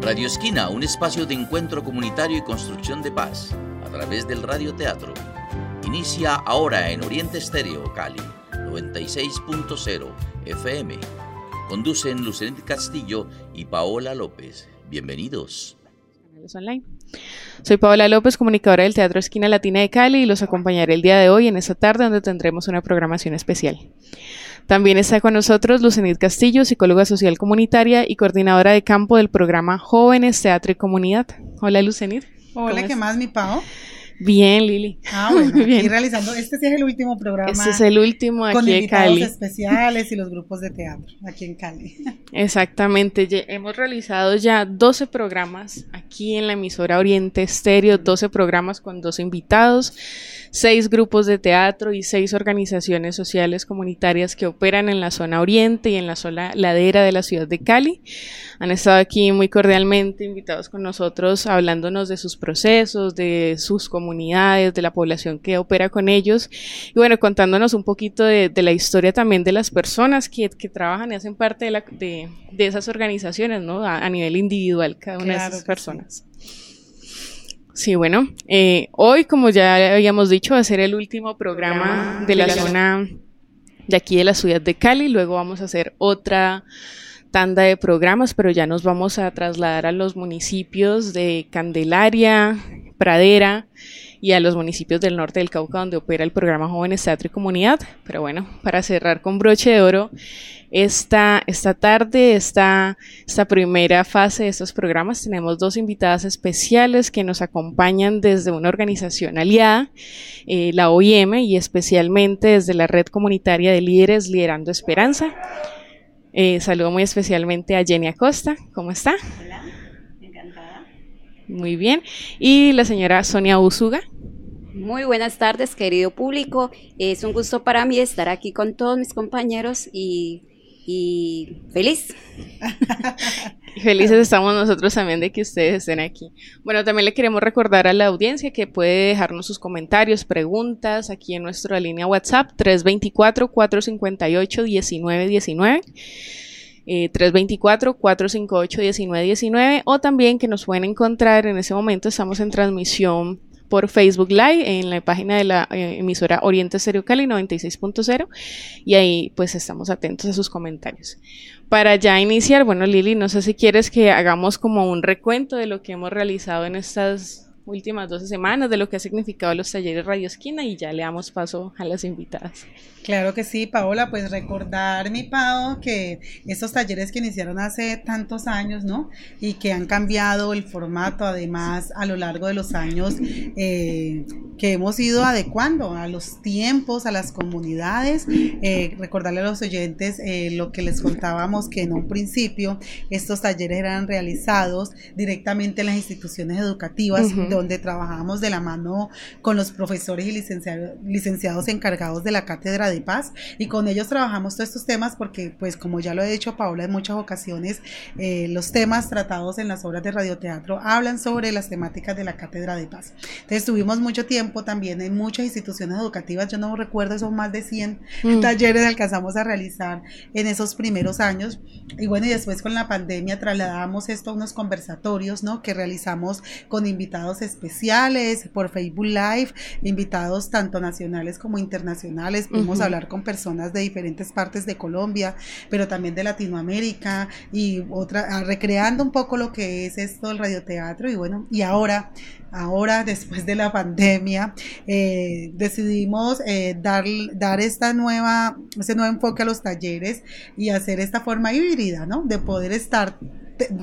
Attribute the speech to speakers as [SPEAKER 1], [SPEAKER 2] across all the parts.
[SPEAKER 1] Radio Esquina, un espacio de encuentro comunitario y construcción de paz a través del radioteatro. Inicia ahora en Oriente Estéreo, Cali, 96.0 FM. Conducen Lucenit Castillo y Paola López. Bienvenidos.
[SPEAKER 2] Online. Soy Paola López, comunicadora del Teatro Esquina Latina de Cali y los acompañaré el día de hoy en esta tarde donde tendremos una programación especial. También está con nosotros Lucenit Castillo, psicóloga social comunitaria y coordinadora de campo del programa Jóvenes, Teatro y Comunidad. Hola Lucenit.
[SPEAKER 3] Hola, ¿qué más, mi Pao?
[SPEAKER 2] Bien, Lili.
[SPEAKER 3] Ah, bueno, aquí realizando, este sí es el último programa.
[SPEAKER 2] Este es el último aquí
[SPEAKER 3] con
[SPEAKER 2] en Cali.
[SPEAKER 3] especiales y los grupos de teatro aquí en Cali.
[SPEAKER 2] Exactamente, hemos realizado ya 12 programas aquí en la emisora Oriente Estéreo, 12 programas con dos invitados, seis grupos de teatro y seis organizaciones sociales comunitarias que operan en la zona oriente y en la zona ladera de la ciudad de Cali. Han estado aquí muy cordialmente invitados con nosotros, hablándonos de sus procesos, de sus comunidades, de la población que opera con ellos y bueno, contándonos un poquito de, la historia también de las personas que, trabajan y hacen parte de, la, de, esas organizaciones, ¿no? A, nivel individual, cada una de esas personas. Sí, bueno, eh, hoy, como ya habíamos dicho, va a ser el último programa de la zona de aquí de la ciudad de Cali. Luego vamos a hacer otra tanda de programas, pero ya nos vamos a trasladar a los municipios de Candelaria, Pradera y a los municipios del norte del Cauca donde opera el programa Jóvenes Teatro y Comunidad. Pero bueno, para cerrar con broche de oro, esta, esta tarde, esta, esta primera fase de estos programas, tenemos dos invitadas especiales que nos acompañan desde una organización aliada, eh, la OIM, y especialmente desde la Red Comunitaria de Líderes Liderando Esperanza. Eh, saludo muy especialmente a Jenny Acosta. ¿Cómo está?
[SPEAKER 4] Hola, encantada.
[SPEAKER 2] Muy bien. Y la señora Sonia Usuga.
[SPEAKER 4] Muy buenas tardes, querido público. Es un gusto para mí estar aquí con todos mis compañeros y y feliz.
[SPEAKER 2] Felices estamos nosotros también de que ustedes estén aquí. Bueno, también le queremos recordar a la audiencia que puede dejarnos sus comentarios, preguntas aquí en nuestra línea WhatsApp 324-458-1919. 324-458-1919 o también que nos pueden encontrar en ese momento, estamos en transmisión por Facebook Live en la página de la eh, emisora Oriente Stereo Cali 96.0 y ahí pues estamos atentos a sus comentarios. Para ya iniciar, bueno Lili, no sé si quieres que hagamos como un recuento de lo que hemos realizado en estas últimas 12 semanas, de lo que ha significado los talleres Radio Esquina y ya le damos paso a las invitadas.
[SPEAKER 3] Claro que sí, Paola, pues recordar, mi Pao, que estos talleres que iniciaron hace tantos años, ¿no? Y que han cambiado el formato, además, a lo largo de los años, eh, que hemos ido adecuando a los tiempos, a las comunidades. Eh, recordarle a los oyentes eh, lo que les contábamos, que en un principio estos talleres eran realizados directamente en las instituciones educativas, donde trabajamos de la mano con los profesores y licenciados, licenciados encargados de la cátedra de paz. Y con ellos trabajamos todos estos temas porque pues como ya lo he dicho Paola en muchas ocasiones eh, los temas tratados en las obras de radioteatro hablan sobre las temáticas de la cátedra de paz. Entonces tuvimos mucho tiempo también en muchas instituciones educativas. Yo no recuerdo son más de 100 mm. talleres alcanzamos a realizar en esos primeros años. Y bueno y después con la pandemia trasladamos esto a unos conversatorios no que realizamos con invitados especiales por Facebook Live invitados tanto nacionales como internacionales. Pudimos hablar con personas de diferentes partes de Colombia, pero también de Latinoamérica y otra, ah, recreando un poco lo que es esto del radioteatro. Y bueno, y ahora ahora después de la pandemia eh, decidimos eh, dar, dar esta nueva, ese nuevo enfoque a los talleres y hacer esta forma híbrida, ¿no? De poder estar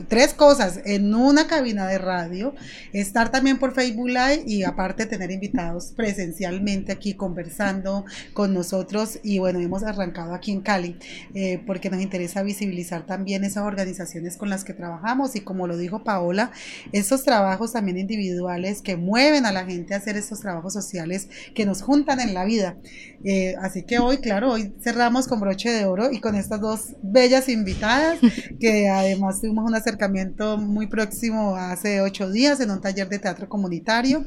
[SPEAKER 3] tres cosas en una cabina de radio, estar también por Facebook Live y aparte tener invitados presencialmente aquí conversando con nosotros y bueno, hemos arrancado aquí en Cali eh, porque nos interesa visibilizar también esas organizaciones con las que trabajamos y como lo dijo Paola, esos trabajos también individuales que mueven a la gente a hacer estos trabajos sociales que nos juntan en la vida. Eh, así que hoy, claro, hoy cerramos con broche de oro y con estas dos bellas invitadas que además tuvimos un acercamiento muy próximo hace ocho días en un taller de teatro comunitario.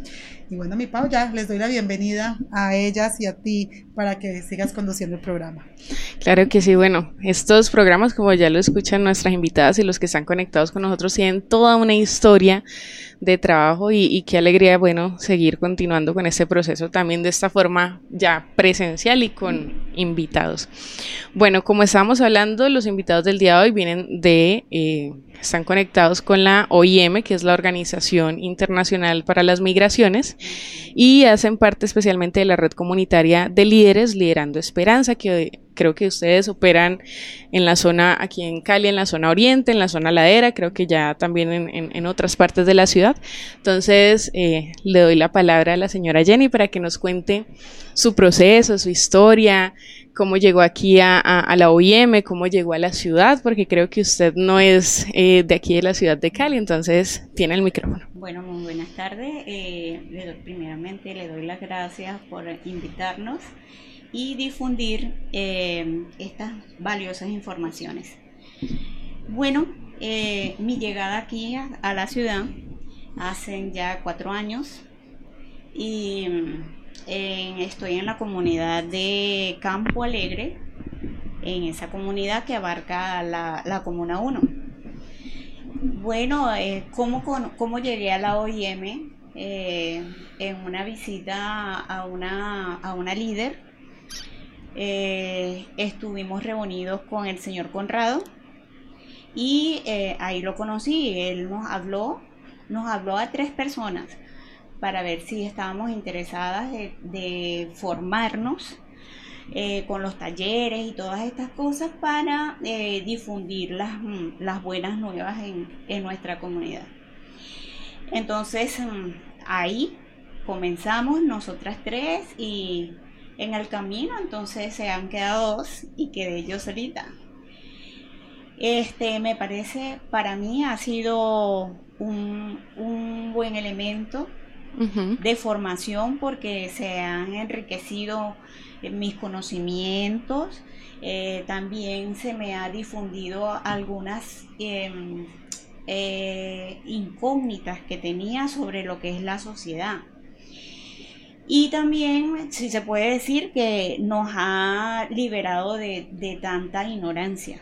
[SPEAKER 3] Y bueno, mi Pau, ya les doy la bienvenida a ellas y a ti para que sigas conduciendo el programa.
[SPEAKER 2] Claro que sí, bueno, estos programas, como ya lo escuchan nuestras invitadas y los que están conectados con nosotros, tienen toda una historia de trabajo y, qué alegría, bueno, seguir continuando con este proceso también de esta forma ya presencial y con invitados. Bueno, como estábamos hablando, los invitados del día de hoy vienen de... Eh, están conectados con la OIM, que es la Organización Internacional para las Migraciones, y hacen parte especialmente de la red comunitaria de líderes Liderando Esperanza, que creo que ustedes operan en la zona, aquí en Cali, en la zona oriente, en la zona ladera, creo que ya también en, otras partes de la ciudad. Entonces, eh, le doy la palabra a la señora Jenny para que nos cuente su proceso, su historia, cómo llegó aquí a, la OIM, cómo llegó a la ciudad, porque creo que usted no es eh, de aquí de la ciudad de Cali, entonces tiene el micrófono.
[SPEAKER 5] Bueno, muy buenas tardes. Eh, primeramente le doy las gracias por invitarnos y difundir eh, estas valiosas informaciones. Bueno, mi llegada aquí a, la ciudad hace ya cuatro años y estoy en la comunidad de Campo Alegre, en esa comunidad que abarca la, Comuna 1. Bueno, eh, ¿cómo, llegué a la OIM? Eh, en una visita a una, a una líder. Eh, estuvimos reunidos con el señor Conrado y ahí lo conocí. Él nos habló, nos habló a tres personas para ver si estábamos interesadas de, formarnos eh, con los talleres y todas estas cosas para eh, difundir las, mm, las, buenas nuevas en, nuestra comunidad. Entonces mm, ahí comenzamos nosotras tres y en el camino entonces se han quedado dos y quedé yo solita. Este me parece, para mí ha sido un, un buen elemento de formación porque se han enriquecido mis conocimientos. Eh, también se me ha difundido algunas em, eh, incógnitas que tenía sobre lo que es la sociedad. Y también, si se puede decir, que nos ha liberado de, tanta ignorancia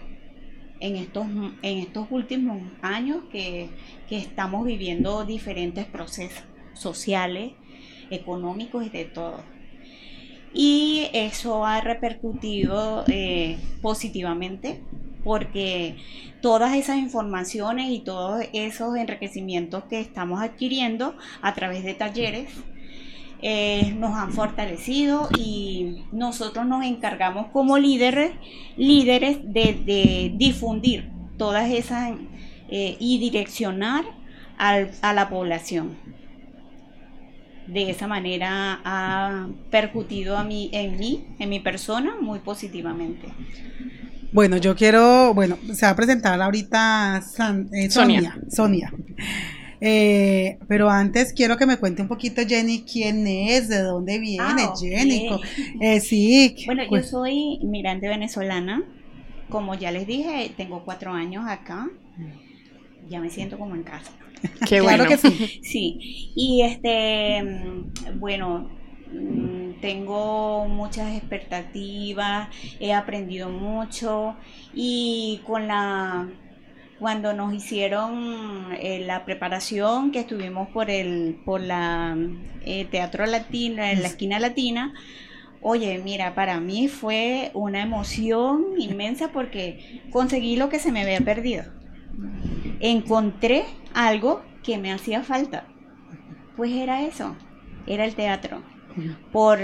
[SPEAKER 5] en estos, en estos últimos años que estamos viviendo diferentes procesos sociales, económicos y de todo. Y eso ha repercutido eh, positivamente porque todas esas informaciones y todos esos enriquecimientos que estamos adquiriendo a través de talleres eh, nos han fortalecido y nosotros nos encargamos como líderes, líderes de, difundir todas esas eh, y direccionar a la población de esa manera ha percutido a mí, en mí, en mi persona, muy positivamente.
[SPEAKER 3] Bueno, yo quiero, bueno, se va a presentar ahorita eh, Sonia. Sonia. Eh, pero antes quiero que me cuente un poquito Jenny quién es, de dónde viene ah, Jenny. Eh, sí.
[SPEAKER 5] Bueno, yo soy migrante venezolana. Como ya les dije, tengo cuatro años acá. Ya me siento como en casa.
[SPEAKER 2] Qué bueno. Claro que
[SPEAKER 5] sí. Sí, y este, bueno, mm, tengo muchas expectativas, he aprendido mucho y con la cuando nos hicieron eh, la preparación que estuvimos por el por la eh, teatro latino en la esquina latina oye mira para mí fue una emoción inmensa porque conseguí lo que se me había perdido encontré algo que me hacía falta. Pues era eso, era el teatro. Por,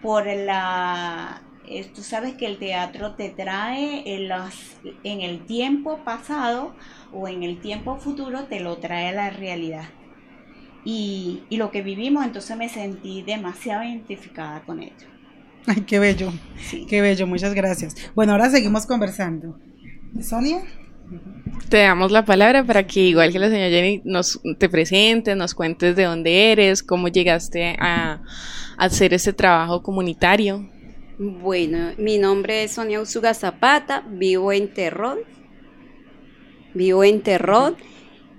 [SPEAKER 5] por la... Eh, tú sabes que el teatro te trae en, el tiempo pasado o en el tiempo futuro, te lo trae a la realidad. Y, y lo que vivimos, entonces me sentí demasiado identificada con ello.
[SPEAKER 3] Ay, qué bello, qué bello, muchas gracias. Bueno, ahora seguimos conversando. Sonia.
[SPEAKER 2] Te damos la palabra para que, igual que la señora Jenny, nos te presentes, nos cuentes de dónde eres, cómo llegaste a, hacer este trabajo comunitario.
[SPEAKER 4] Bueno, mi nombre es Sonia Usuga Zapata, vivo en Terrón. vivo en Terror.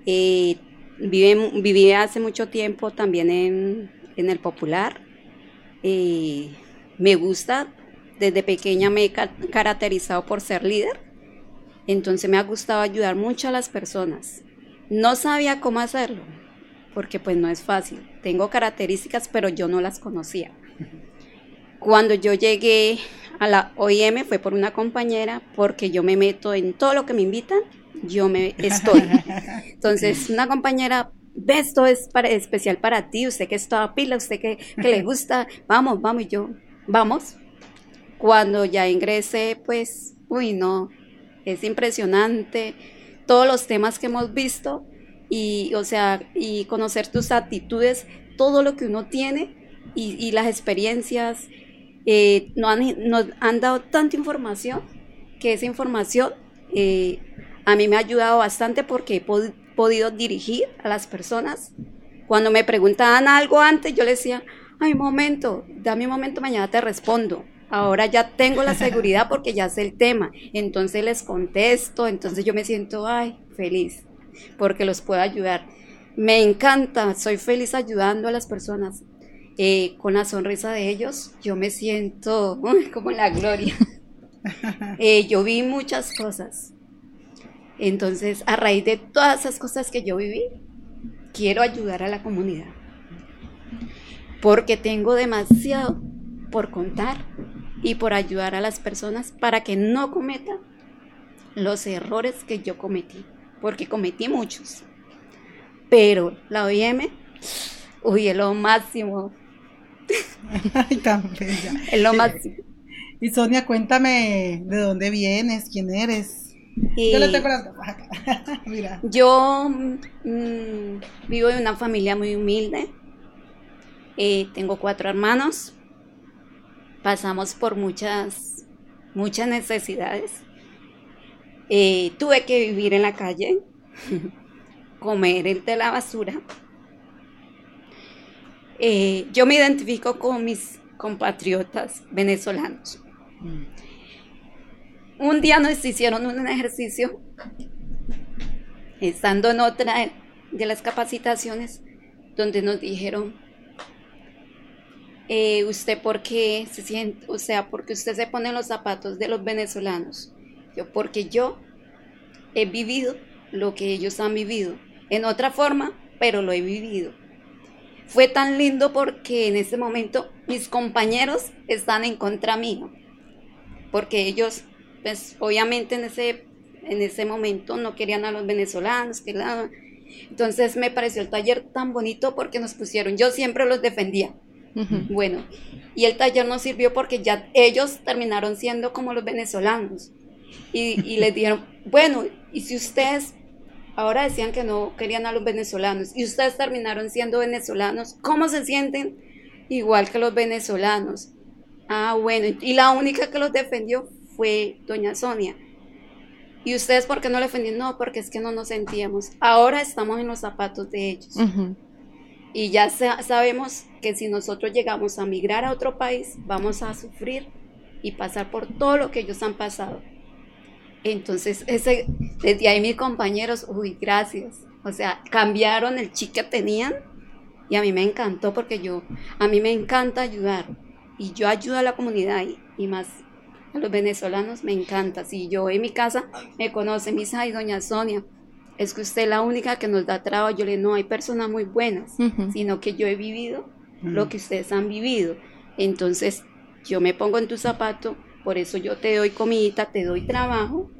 [SPEAKER 4] Eh, viví, hace mucho tiempo también en, el Popular. Eh, me gusta, desde pequeña me he caracterizado por ser líder. Entonces me ha gustado ayudar mucho a las personas. No sabía cómo hacerlo, porque pues no es fácil. Tengo características, pero yo no las conocía. Cuando yo llegué a la OIM fue por una compañera, porque yo me meto en todo lo que me invitan, yo me estoy. Entonces, una compañera, ve, esto es para, especial para ti, usted que está pila, usted que, que le gusta, vamos, vamos, y yo, vamos. Cuando ya ingresé, pues, uy, no, es impresionante todos los temas que hemos visto y, o sea, y conocer tus actitudes, todo lo que uno tiene y, las experiencias. Eh, nos, han, han, dado tanta información que esa información eh, a mí me ha ayudado bastante porque he podido dirigir a las personas. Cuando me preguntaban algo antes, yo les decía, ay, momento, dame un momento, mañana te respondo. Ahora ya tengo la seguridad porque ya sé el tema. Entonces les contesto, entonces yo me siento, ay, feliz porque los puedo ayudar. Me encanta, soy feliz ayudando a las personas. Eh, con la sonrisa de ellos, yo me siento como en la gloria. Eh, yo vi muchas cosas. Entonces, a raíz de todas esas cosas que yo viví, quiero ayudar a la comunidad. Porque tengo demasiado por contar y por ayudar a las personas para que no cometan los errores que yo cometí porque cometí muchos. Pero la OIM, uy, es lo máximo.
[SPEAKER 3] Ay, tan bella.
[SPEAKER 4] Es lo máximo.
[SPEAKER 3] Y Sonia, cuéntame de dónde vienes, quién eres. yo le tengo las
[SPEAKER 4] Mira. Yo mm, vivo en una familia muy humilde. Eh, tengo cuatro hermanos. Pasamos por muchas, muchas necesidades. Eh, tuve que vivir en la calle, comer de la basura. Eh, yo me identifico con mis compatriotas venezolanos. Mm. Un día nos hicieron un ejercicio, estando en otra de las capacitaciones, donde nos dijeron, eh, usted por qué se siente, o sea, porque usted se pone en los zapatos de los venezolanos porque yo he vivido lo que ellos han vivido, en otra forma, pero lo he vivido. Fue tan lindo porque en ese momento mis compañeros están en contra mío, porque ellos, pues obviamente en ese, en ese momento no querían a los venezolanos, que la... entonces me pareció el taller tan bonito porque nos pusieron, yo siempre los defendía, bueno, y el taller nos sirvió porque ya ellos terminaron siendo como los venezolanos. Y, les dijeron, bueno, y si ustedes ahora decían que no querían a los venezolanos y ustedes terminaron siendo venezolanos, ¿cómo se sienten? Igual que los venezolanos. Ah, bueno, y la única que los defendió fue doña Sonia. ¿Y ustedes por qué no le defendieron? No, porque es que no nos sentíamos. Ahora estamos en los zapatos de ellos. Y ya sabemos que si nosotros llegamos a migrar a otro país, vamos a sufrir y pasar por todo lo que ellos han pasado. Entonces, ese, desde ahí mis compañeros, uy, gracias. O sea, cambiaron el chip que tenían y a mí me encantó porque yo, a mí me encanta ayudar y yo ayudo a la comunidad y, más a los venezolanos me encanta. Si yo en mi casa me conoce, mi hija y doña Sonia, es que usted es la única que nos da trabajo. Yo le no hay personas muy buenas, sino que yo he vivido lo que ustedes han vivido. Entonces, yo me pongo en tu zapato, por eso yo te doy comida, te doy trabajo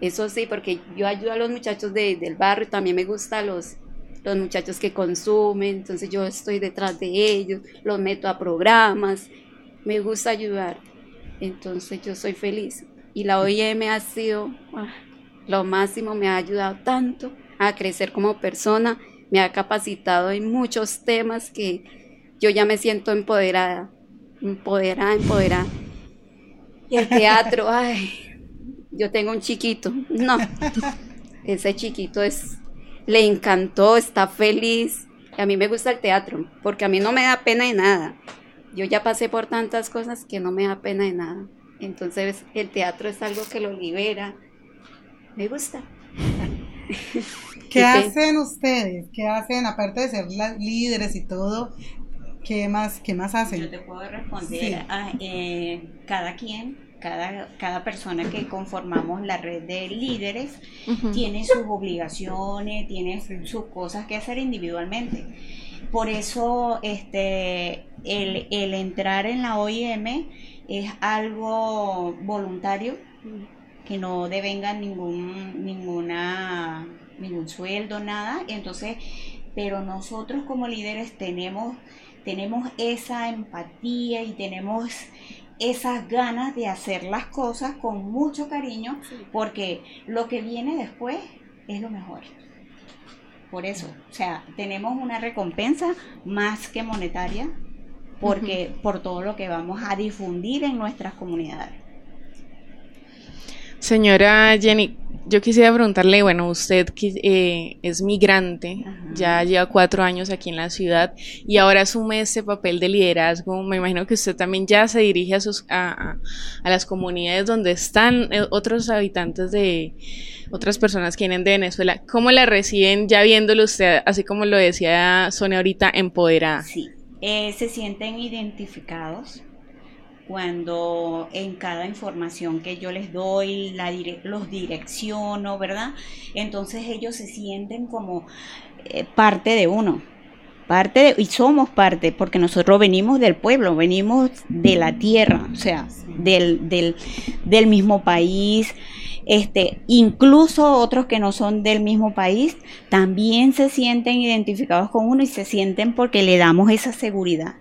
[SPEAKER 4] eso sí, porque yo ayudo a los muchachos del barrio, también me gusta los, los muchachos que consumen, entonces yo estoy detrás de ellos, los meto a programas, me gusta ayudar, entonces yo soy feliz. Y la OIM ha sido ah, lo máximo, me ha ayudado tanto a crecer como persona, me ha capacitado en muchos temas que yo ya me siento empoderada, empoderada, empoderada. Y el teatro, ay, yo tengo un chiquito. No, ese chiquito es, le encantó, está feliz. a mí me gusta el teatro, porque a mí no me da pena de nada. Yo ya pasé por tantas cosas que no me da pena de nada. Entonces el teatro es algo que lo libera. Me gusta.
[SPEAKER 3] ¿Qué hacen ustedes? ¿Qué hacen, aparte de ser líderes y todo? ¿Qué más, qué más hacen?
[SPEAKER 5] Yo te puedo responder. a eh, cada quien cada, cada persona que conformamos la red de líderes tiene sus obligaciones, tiene sus cosas que hacer individualmente. Por eso este, el, el entrar en la OIM es algo voluntario, que no devenga ningún, ninguna, ningún sueldo, nada. Entonces, pero nosotros como líderes tenemos, tenemos esa empatía y tenemos esas ganas de hacer las cosas con mucho cariño, porque lo que viene después es lo mejor. Por eso, o sea, tenemos una recompensa más que monetaria, porque por todo lo que vamos a difundir en nuestras comunidades.
[SPEAKER 2] Señora Jenny, yo quisiera preguntarle, bueno, usted que eh, es migrante, ya lleva cuatro años aquí en la ciudad y ahora asume este papel de liderazgo. Me imagino que usted también ya se dirige a, sus, a, a, las comunidades donde están eh, otros habitantes de otras personas que vienen de Venezuela. ¿Cómo la reciben ya viéndolo usted, así como lo decía Sonia ahorita, empoderada?
[SPEAKER 5] Sí, eh, se sienten identificados cuando en cada información que yo les doy la los direcciono, ¿verdad? Entonces ellos se sienten como eh, parte de uno, parte de, y somos parte, porque nosotros venimos del pueblo, venimos de la tierra, o sea, del, del, del mismo país. Este, incluso otros que no son del mismo país también se sienten identificados con uno y se sienten porque le damos esa seguridad.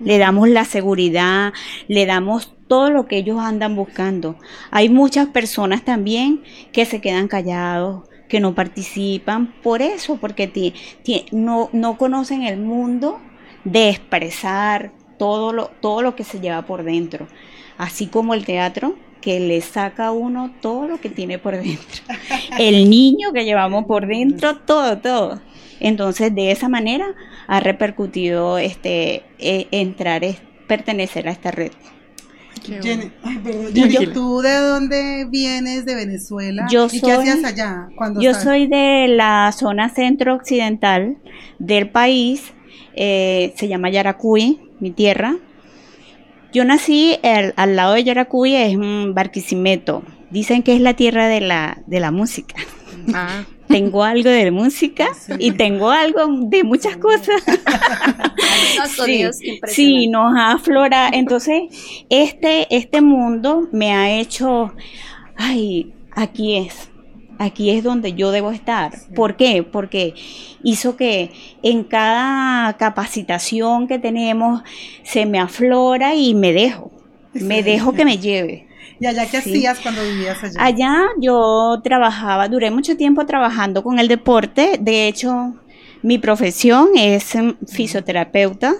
[SPEAKER 5] Le damos la seguridad, le damos todo lo que ellos andan buscando. Hay muchas personas también que se quedan callados, que no participan por eso, porque no, no conocen el mundo de expresar todo lo, todo lo que se lleva por dentro. Así como el teatro, que le saca a uno todo lo que tiene por dentro. El niño que llevamos por dentro, todo, todo. Entonces, de esa manera ha repercutido este eh, entrar, es, pertenecer a esta red.
[SPEAKER 3] Jenny, ¿tú de dónde vienes de Venezuela?
[SPEAKER 5] Yo ¿Y qué hacías allá? Cuando yo soy de la zona centro-occidental del país, eh, se llama Yaracuy, mi tierra. Yo nací al lado de Yaracuy, es un Barquisimeto. Dicen que es la tierra de la, de la música. Ah tengo algo de música y tengo algo de muchas cosas. sí, sí, nos aflora. Entonces, este, este mundo me ha hecho, ay, aquí es. Aquí es donde yo debo estar. ¿Por qué? Porque hizo que en cada capacitación que tenemos se me aflora y me dejo. Me dejo que me lleve.
[SPEAKER 3] ¿Y allá qué hacías cuando vivías allá?
[SPEAKER 5] Allá yo trabajaba, duré mucho tiempo trabajando con el deporte. De hecho, mi profesión es em, fisioterapeuta.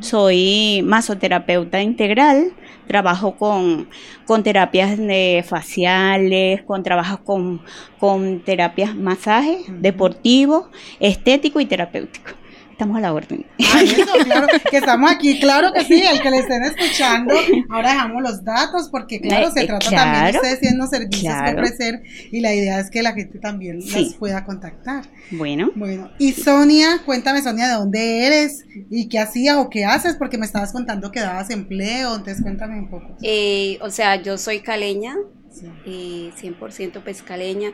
[SPEAKER 5] Soy masoterapeuta integral. Trabajo con, con terapias de faciales, con trabajo con, con terapias masajes, deportivos, estético y terapéutico estamos a la orden.
[SPEAKER 3] claro, que estamos aquí, claro que sí, el que le estén escuchando, ahora dejamos los datos, porque claro, se eh, trata también de ustedes siendo servicios que ofrecer, y la idea es que la gente también las pueda contactar.
[SPEAKER 5] Bueno.
[SPEAKER 3] Bueno, y Sonia, cuéntame Sonia, ¿de dónde eres? ¿Y qué hacías o qué haces? Porque me estabas contando que dabas empleo, entonces cuéntame un poco.
[SPEAKER 4] Eh, o sea, yo soy caleña, sí. 100% pescaleña,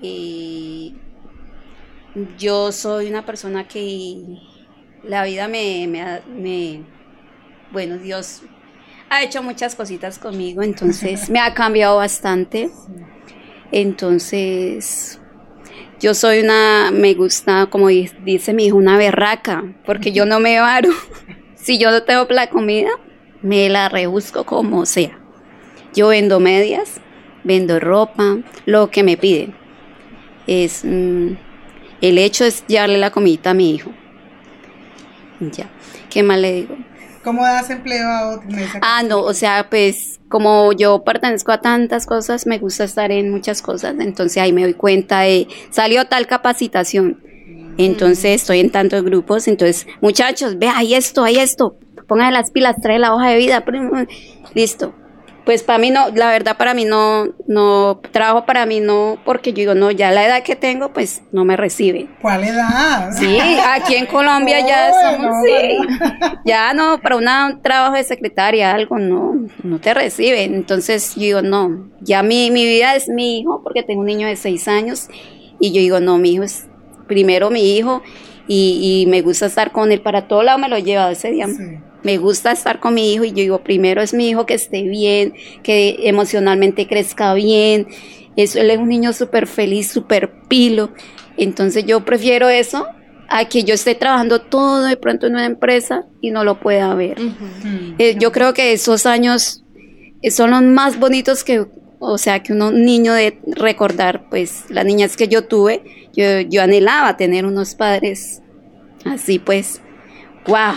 [SPEAKER 4] y yo soy una persona que la vida me, me, bueno, Dios ha hecho muchas cositas conmigo, entonces me ha cambiado bastante. Entonces, yo soy una, me gusta, como dice mi hijo, una berraca, porque yo no me varo. Si yo no tengo la comida, me la rebusco como sea. Yo vendo medias, vendo ropa, lo que me piden. Es, mm, el hecho es llevarle la comida a mi hijo. Ya. ¿Qué más le digo?
[SPEAKER 3] ¿Cómo das empleo a otros?
[SPEAKER 4] Ah, no, o sea, pues como yo pertenezco a tantas cosas, me gusta estar en muchas cosas, entonces ahí me doy cuenta de, salió tal capacitación, entonces estoy en tantos grupos, entonces muchachos, ve, hay esto, hay esto, pongan las pilas, trae la hoja de vida, listo, pues para mí no, la verdad para mí no, no, trabajo para mí no, porque yo digo, no, ya la edad que tengo, pues no me recibe.
[SPEAKER 3] ¿Cuál edad?
[SPEAKER 4] Sí, aquí en Colombia ya somos, sí, ya no, para un trabajo de secretaria, algo, no, no te reciben. Entonces yo digo, no, ya mi, mi vida es mi hijo, porque tengo un niño de seis años, y yo digo, no, mi hijo es primero mi hijo, y, me gusta estar con él, para todo lado me lo he llevado ese día. Sí me gusta estar con mi hijo y yo digo, primero es mi hijo que esté bien, que emocionalmente crezca bien. Eso, él es un niño súper feliz, súper pilo. Entonces yo prefiero eso a que yo esté trabajando todo de pronto en una empresa y no lo pueda ver. Eh, yo creo que esos años son los más bonitos que, o sea, que un niño de recordar, pues las niñas que yo tuve, yo, yo anhelaba tener unos padres así, pues, wow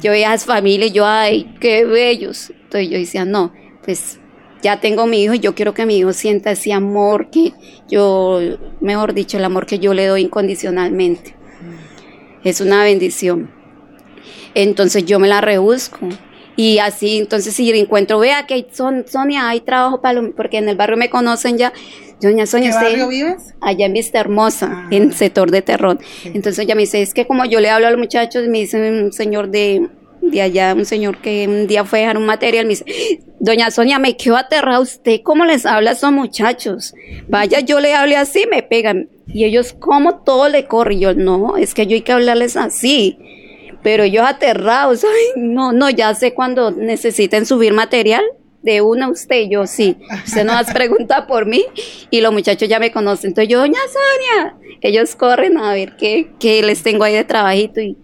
[SPEAKER 4] yo veía a las familias y yo, ay, qué bellos. Entonces yo decía, no, pues ya tengo mi hijo y yo quiero que mi hijo sienta ese amor que yo, mejor dicho, el amor que yo le doy incondicionalmente. Es una bendición. Entonces yo me la rebusco. Y así, entonces si encuentro, vea que son, Sonia, hay trabajo para porque en el barrio me conocen ya, Doña Sonia,
[SPEAKER 3] ¿Qué barrio vives?
[SPEAKER 4] Allá en Vista Hermosa, ah. en sector de Terrón. Entonces ella me dice, es que como yo le hablo a los muchachos, me dice un señor de, de allá, un señor que un día fue a dejar un material, me dice, Doña Sonia, me quedo aterrada usted, ¿cómo les habla a esos muchachos? Vaya, yo le hable así, me pegan. Y ellos, como todo le corre? Y yo, no, es que yo hay que hablarles así. Pero ellos aterrados, ay, no, no, ya sé cuando necesiten subir material, de una usted y yo sí. Usted no más pregunta por mí y los muchachos ya me conocen. Entonces yo, doña Sonia, ellos corren a ver qué, qué les tengo ahí de trabajito y,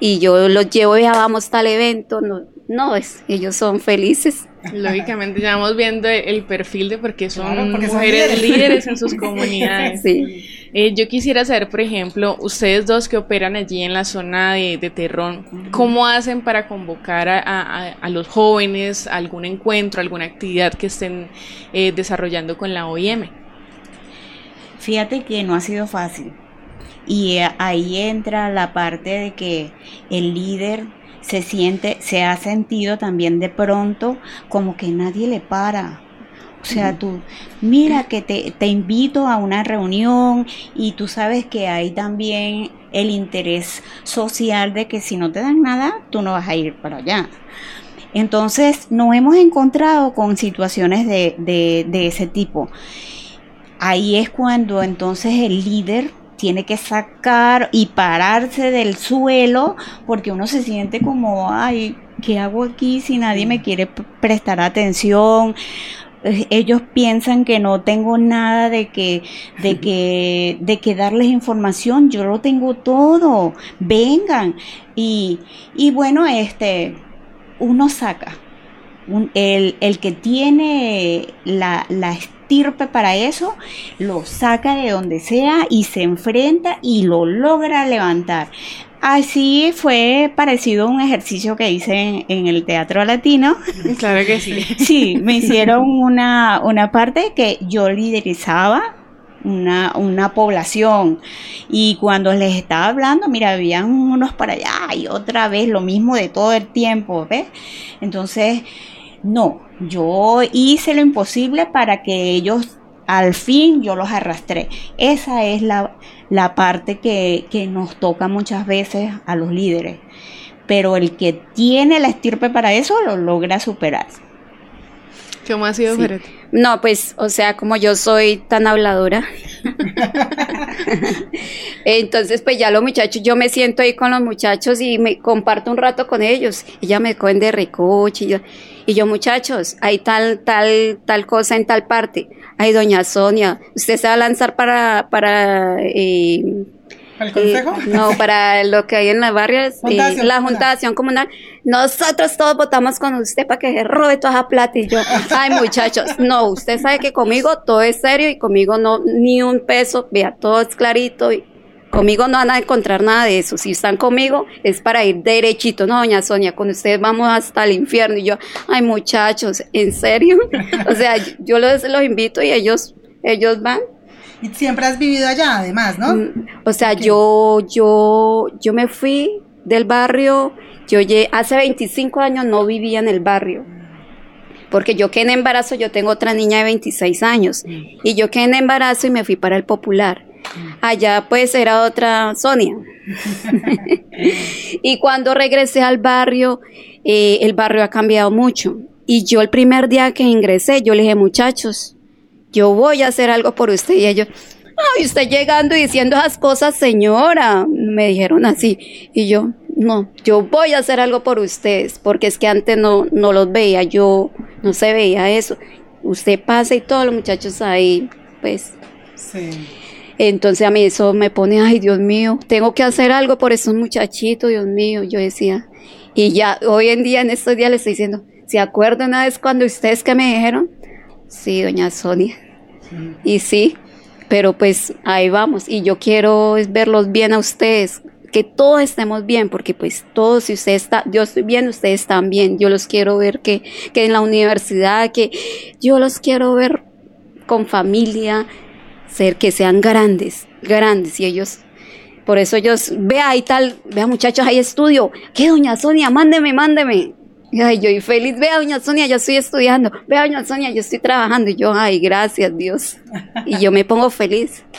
[SPEAKER 4] y yo los llevo y ya vamos tal evento. No, no es, ellos son felices.
[SPEAKER 2] Lógicamente ya vamos viendo el perfil de porque son mujeres líderes. en sus comunidades. Sí. Eh, yo quisiera saber, por ejemplo, ustedes dos que operan allí en la zona de, Terrón, ¿cómo hacen para convocar a, los jóvenes a algún encuentro, alguna actividad que estén eh, desarrollando con la OIM?
[SPEAKER 5] Fíjate que no ha sido fácil. Y eh, ahí entra la parte de que el líder se siente, se ha sentido también de pronto como que nadie le para o sea, tú, mira que te, te, invito a una reunión y tú sabes que hay también el interés social de que si no te dan nada, tú no vas a ir para allá. Entonces, nos hemos encontrado con situaciones de, de, de ese tipo. Ahí es cuando entonces el líder tiene que sacar y pararse del suelo porque uno se siente como, ay, ¿qué hago aquí si nadie me quiere prestar atención? Ellos piensan que no tengo nada de que, de que, de que darles información, yo lo tengo todo, vengan. Y, y bueno, este, uno saca, el, el, que tiene la, la estirpe para eso, lo saca de donde sea y se enfrenta y lo logra levantar. Así fue parecido a un ejercicio que hice en, el Teatro Latino.
[SPEAKER 2] Claro que sí.
[SPEAKER 5] Sí, me hicieron una, una parte que yo liderizaba una, una, población. Y cuando les estaba hablando, mira, habían unos para allá y otra vez lo mismo de todo el tiempo, ¿ves? Entonces, no, yo hice lo imposible para que ellos al fin yo los arrastré. Esa es la, parte que, nos toca muchas veces a los líderes. Pero el que tiene la estirpe para eso lo logra superar.
[SPEAKER 2] ¿Cómo ha sido,
[SPEAKER 4] No, pues, o sea, como yo soy tan habladora. Entonces, pues ya los muchachos, yo me siento ahí con los muchachos y me comparto un rato con ellos. Ella me cogen de recoche y yo, y yo, muchachos, hay tal, tal, tal cosa en tal parte ay, doña Sonia, usted se va a lanzar para, para
[SPEAKER 3] eh, ¿El consejo?
[SPEAKER 4] Eh, no, para lo que hay en la barrio, eh, la Junta de Acción Comunal. Nosotros todos votamos con usted para que se robe toda esa plata. Y yo, ay, muchachos, no, usted sabe que conmigo todo es serio y conmigo no, ni un peso, vea, todo es clarito y Conmigo no van a encontrar nada de eso. Si están conmigo es para ir derechito. No, doña Sonia, con ustedes vamos hasta el infierno. Y yo, ay muchachos, ¿en serio? o sea, yo los, los invito y ellos, ellos van.
[SPEAKER 3] Y siempre has vivido allá, además, ¿no?
[SPEAKER 4] Mm, o sea, yo, yo, yo me fui del barrio, yo hace 25 años no vivía en el barrio. porque yo quedé en embarazo, yo tengo otra niña de 26 años, mm. y yo quedé en embarazo y me fui para el popular. Allá pues era otra Sonia. y cuando regresé al barrio, eh, el barrio ha cambiado mucho. Y yo el primer día que ingresé, yo le dije, muchachos, yo voy a hacer algo por usted. Y ellos, ay, usted llegando y diciendo esas cosas, señora. Me dijeron así. Y yo, no, yo voy a hacer algo por ustedes, porque es que antes no, no los veía, yo no se veía eso. Usted pasa y todos los muchachos ahí, pues. Sí. Entonces a mí eso me pone, ay Dios mío, tengo que hacer algo por esos muchachitos, Dios mío. Yo decía, y ya hoy en día, en estos días, le estoy diciendo, ¿se acuerdan una vez cuando ustedes que me dijeron? Sí, doña Sonia. Y sí, pero pues ahí vamos. Y yo quiero verlos bien a ustedes, que todos estemos bien, porque pues todos, si usted está, yo estoy bien, ustedes están bien. Yo los quiero ver que, que en la universidad, que yo los quiero ver con familia, ser que sean grandes, grandes, y ellos, por eso ellos, vea ahí tal, vea muchachos, hay estudio, que doña Sonia, mándeme, mándeme. Ay, yo y feliz, vea doña Sonia, yo estoy estudiando, vea doña Sonia, yo estoy trabajando, y yo, ay, gracias Dios. Y yo me pongo feliz.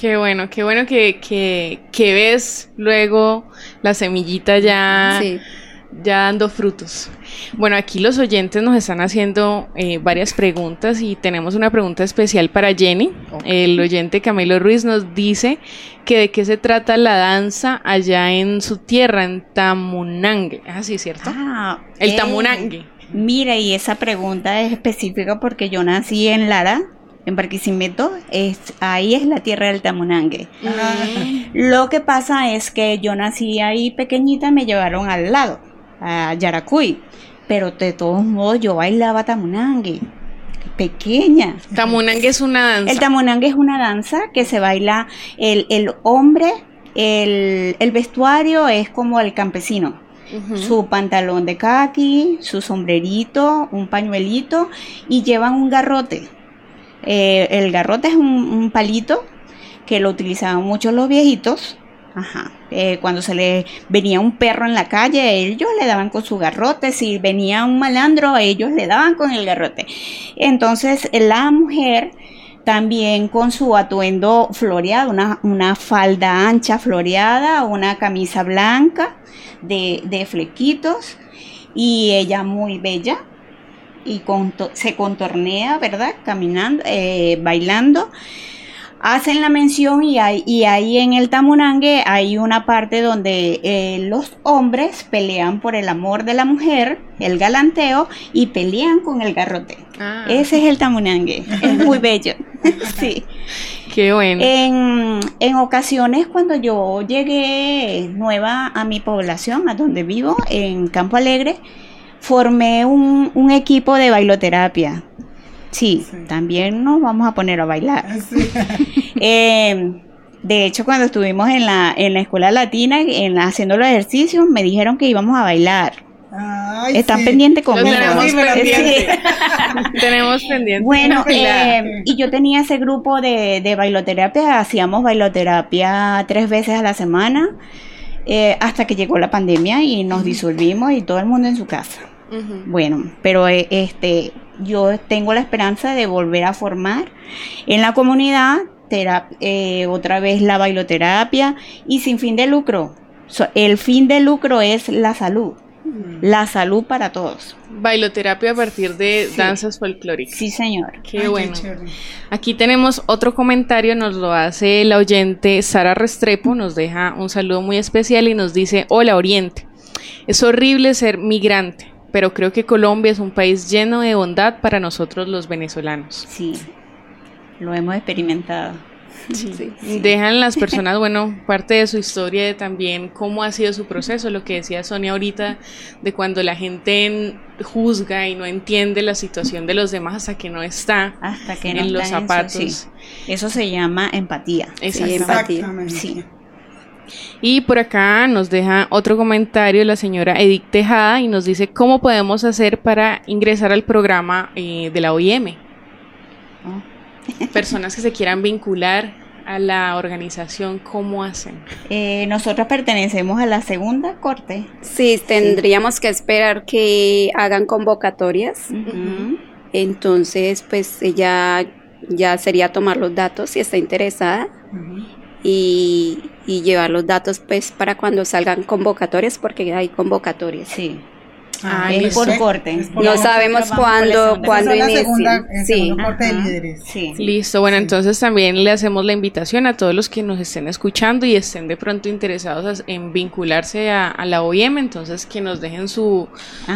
[SPEAKER 2] Qué bueno, qué bueno que, que, que ves luego la semillita ya, ya dando frutos. Bueno, aquí los oyentes nos están haciendo eh, varias preguntas y tenemos una pregunta especial para Jenny. El oyente Camilo Ruiz nos dice que de qué se trata la danza allá en su tierra, en Tamunangue. Ah, sí, ¿cierto? Ah, El Tamunangue.
[SPEAKER 5] Mire, y esa pregunta es específica porque yo nací en Lara, en Barquisimeto, es, ahí es la tierra del Tamunangue. Lo que pasa es que yo nací ahí pequeñita, me llevaron al lado, a Yaracuy, pero de todos modos yo bailaba Tamunangue. Pequeña.
[SPEAKER 2] Tamunangue es una danza.
[SPEAKER 5] El tamunangue es una danza que se baila el, el hombre, el, el vestuario es como el campesino. Su pantalón de kaki, su sombrerito, un pañuelito y llevan un garrote eh, el garrote es un, palito que lo utilizaban muchos los viejitos. Ajá. Eh, cuando se le venía un perro en la calle, ellos le daban con su garrote. Si venía un malandro, ellos le daban con el garrote. Entonces, la mujer también con su atuendo floreado, una, falda ancha floreada, una camisa blanca de, flequitos y ella muy bella y se contornea, ¿verdad? Caminando, eh, bailando. Hacen la mención y, hay, y ahí en el Tamunangue hay una parte donde eh, los hombres pelean por el amor de la mujer, el galanteo, y pelean con el garrote. Ah. Ese es el Tamunangue. es muy bello. sí.
[SPEAKER 2] Qué bueno.
[SPEAKER 5] En, en, ocasiones cuando yo llegué nueva a mi población, a donde vivo, en Campo Alegre, formé un, equipo de bailoterapia. Sí, también nos vamos a poner a bailar. Eh, de hecho, cuando estuvimos en la, en la escuela latina, en haciendo los ejercicios, me dijeron que íbamos a bailar. Están pendientes conmigo.
[SPEAKER 2] Tenemos, pendiente. tenemos pendiente.
[SPEAKER 5] Bueno, eh, y yo tenía ese grupo de, de bailoterapia, hacíamos bailoterapia tres veces a la semana, eh, hasta que llegó la pandemia y nos disolvimos y todo el mundo en su casa. Bueno, pero eh, este, yo tengo la esperanza de volver a formar en la comunidad eh, otra vez la bailoterapia y sin fin de lucro. el fin de lucro es la salud. La salud para todos.
[SPEAKER 2] Bailoterapia a partir de danzas folclóricas.
[SPEAKER 5] Sí, señor.
[SPEAKER 2] Qué bueno. Aquí tenemos otro comentario, nos lo hace la oyente Sara Restrepo, nos deja un saludo muy especial y nos dice, hola Oriente, es horrible ser migrante pero creo que Colombia es un país lleno de bondad para nosotros los venezolanos.
[SPEAKER 5] Sí, lo hemos experimentado.
[SPEAKER 2] Dejan las personas, bueno, parte de su historia de también cómo ha sido su proceso, lo que decía Sonia ahorita, de cuando la gente juzga y no entiende la situación de los demás hasta que no está
[SPEAKER 5] hasta que en los zapatos. Eso se llama empatía.
[SPEAKER 2] Exactamente. Sí. Y por acá nos deja otro comentario la señora Edith Tejada y nos dice cómo podemos hacer para ingresar al programa eh, de la OIM. Oh. Personas que se quieran vincular a la organización, ¿cómo hacen?
[SPEAKER 5] Eh, nosotros pertenecemos a la segunda corte.
[SPEAKER 4] Sí, tendríamos que esperar que hagan convocatorias. Entonces, pues ella ya sería tomar los datos si está interesada y, y, llevar los datos pues para cuando salgan convocatorias porque hay convocatorias.
[SPEAKER 5] Sí. Ah, es por corte.
[SPEAKER 4] no sabemos cuándo, cuándo inicia.
[SPEAKER 3] Sí. corte de líderes.
[SPEAKER 2] Sí. Listo. Bueno, entonces también le hacemos la invitación a todos los que nos estén escuchando y estén de pronto interesados en vincularse a, la OIM, entonces que nos dejen su,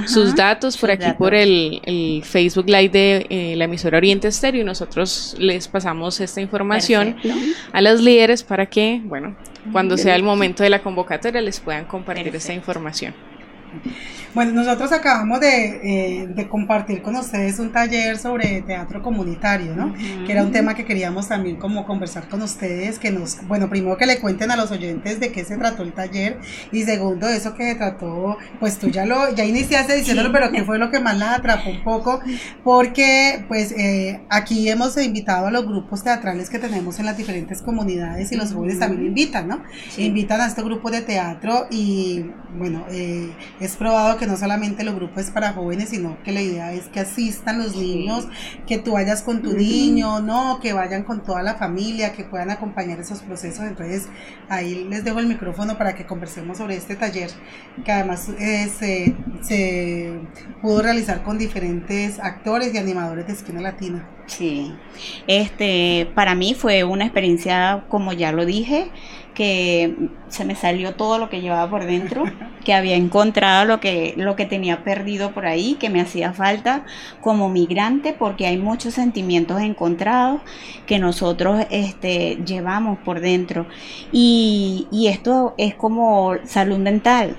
[SPEAKER 2] sus datos por aquí por el, el, Facebook Live de eh, la emisora Oriente Estéreo y nosotros les pasamos esta información a los líderes para que, bueno, cuando sea el momento de la convocatoria les puedan compartir esta información.
[SPEAKER 3] Bueno, nosotros acabamos de, eh, compartir con ustedes un taller sobre teatro comunitario, ¿no? Que era un tema que queríamos también como conversar con ustedes, que nos, bueno, primero que le cuenten a los oyentes de qué se trató el taller y segundo eso que se trató, pues tú ya lo, ya iniciaste diciéndolo, pero qué fue lo que más la atrapó un poco, porque pues eh, aquí hemos invitado a los grupos teatrales que tenemos en las diferentes comunidades y los jóvenes también invitan, ¿no? Invitan a este grupo de teatro y bueno, eh, es probado que no solamente los grupos es para jóvenes, sino que la idea es que asistan los niños, que tú vayas con tu niño, no, que vayan con toda la familia, que puedan acompañar esos procesos. Entonces, ahí les dejo el micrófono para que conversemos sobre este taller, que además eh, se, se pudo realizar con diferentes actores y animadores de Esquina Latina.
[SPEAKER 5] Sí, este, para mí fue una experiencia, como ya lo dije, que se me salió todo lo que llevaba por dentro, que había encontrado lo que, lo que tenía perdido por ahí, que me hacía falta como migrante, porque hay muchos sentimientos encontrados que nosotros este, llevamos por dentro. Y, y esto es como salud mental,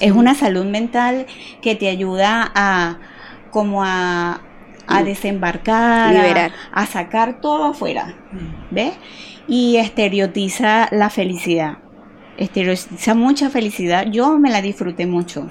[SPEAKER 5] es una salud mental que te ayuda a como a, a desembarcar,
[SPEAKER 4] liberar,
[SPEAKER 5] a, sacar todo afuera, ¿ves? Y estereotiza la felicidad. Estereotiza mucha felicidad. Yo me la disfruté mucho.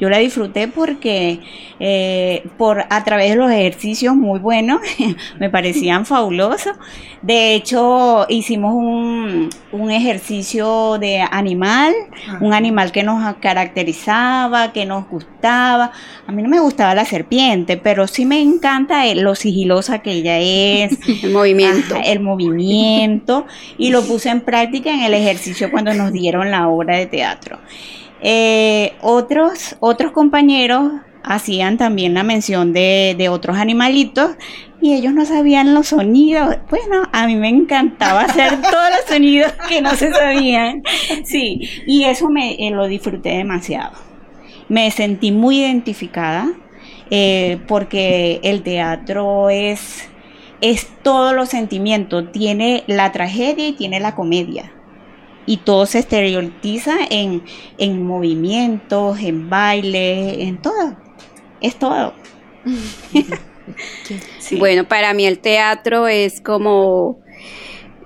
[SPEAKER 5] Yo la disfruté porque eh, por a través de los ejercicios muy buenos, me parecían fabulosos. De hecho, hicimos un, un ejercicio de animal, un animal que nos caracterizaba, que nos gustaba. A mí no me gustaba la serpiente, pero sí me encanta lo sigilosa que ella es.
[SPEAKER 4] el movimiento.
[SPEAKER 5] el movimiento. Y lo puse en práctica en el ejercicio cuando nos dieron la obra de teatro. Eh, otros, otros compañeros hacían también la mención de, de, otros animalitos y ellos no sabían los sonidos. Bueno, a mí me encantaba hacer todos los sonidos que no se sabían. Sí, y eso me eh, lo disfruté demasiado. Me sentí muy identificada eh, porque el teatro es, es todos los sentimientos. Tiene la tragedia y tiene la comedia y todo se estereotiza en, en movimientos, en baile, en todo. Es todo.
[SPEAKER 4] Bueno, para mí el teatro es como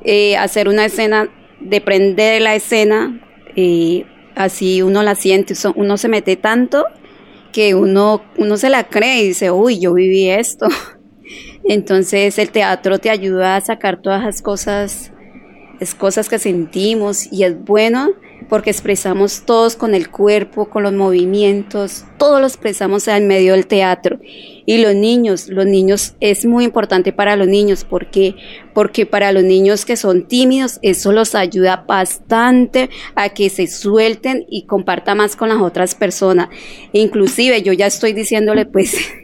[SPEAKER 4] eh, hacer una escena, de prender la escena, y así uno la siente, uno se mete tanto que uno, uno se la cree y dice, uy, yo viví esto. Entonces el teatro te ayuda a sacar todas las cosas es cosas que sentimos y es bueno porque expresamos todos con el cuerpo, con los movimientos, todo lo expresamos en medio del teatro. Y los niños, los niños es muy importante para los niños porque porque para los niños que son tímidos eso los ayuda bastante a que se suelten y compartan más con las otras personas. Inclusive yo ya estoy diciéndole pues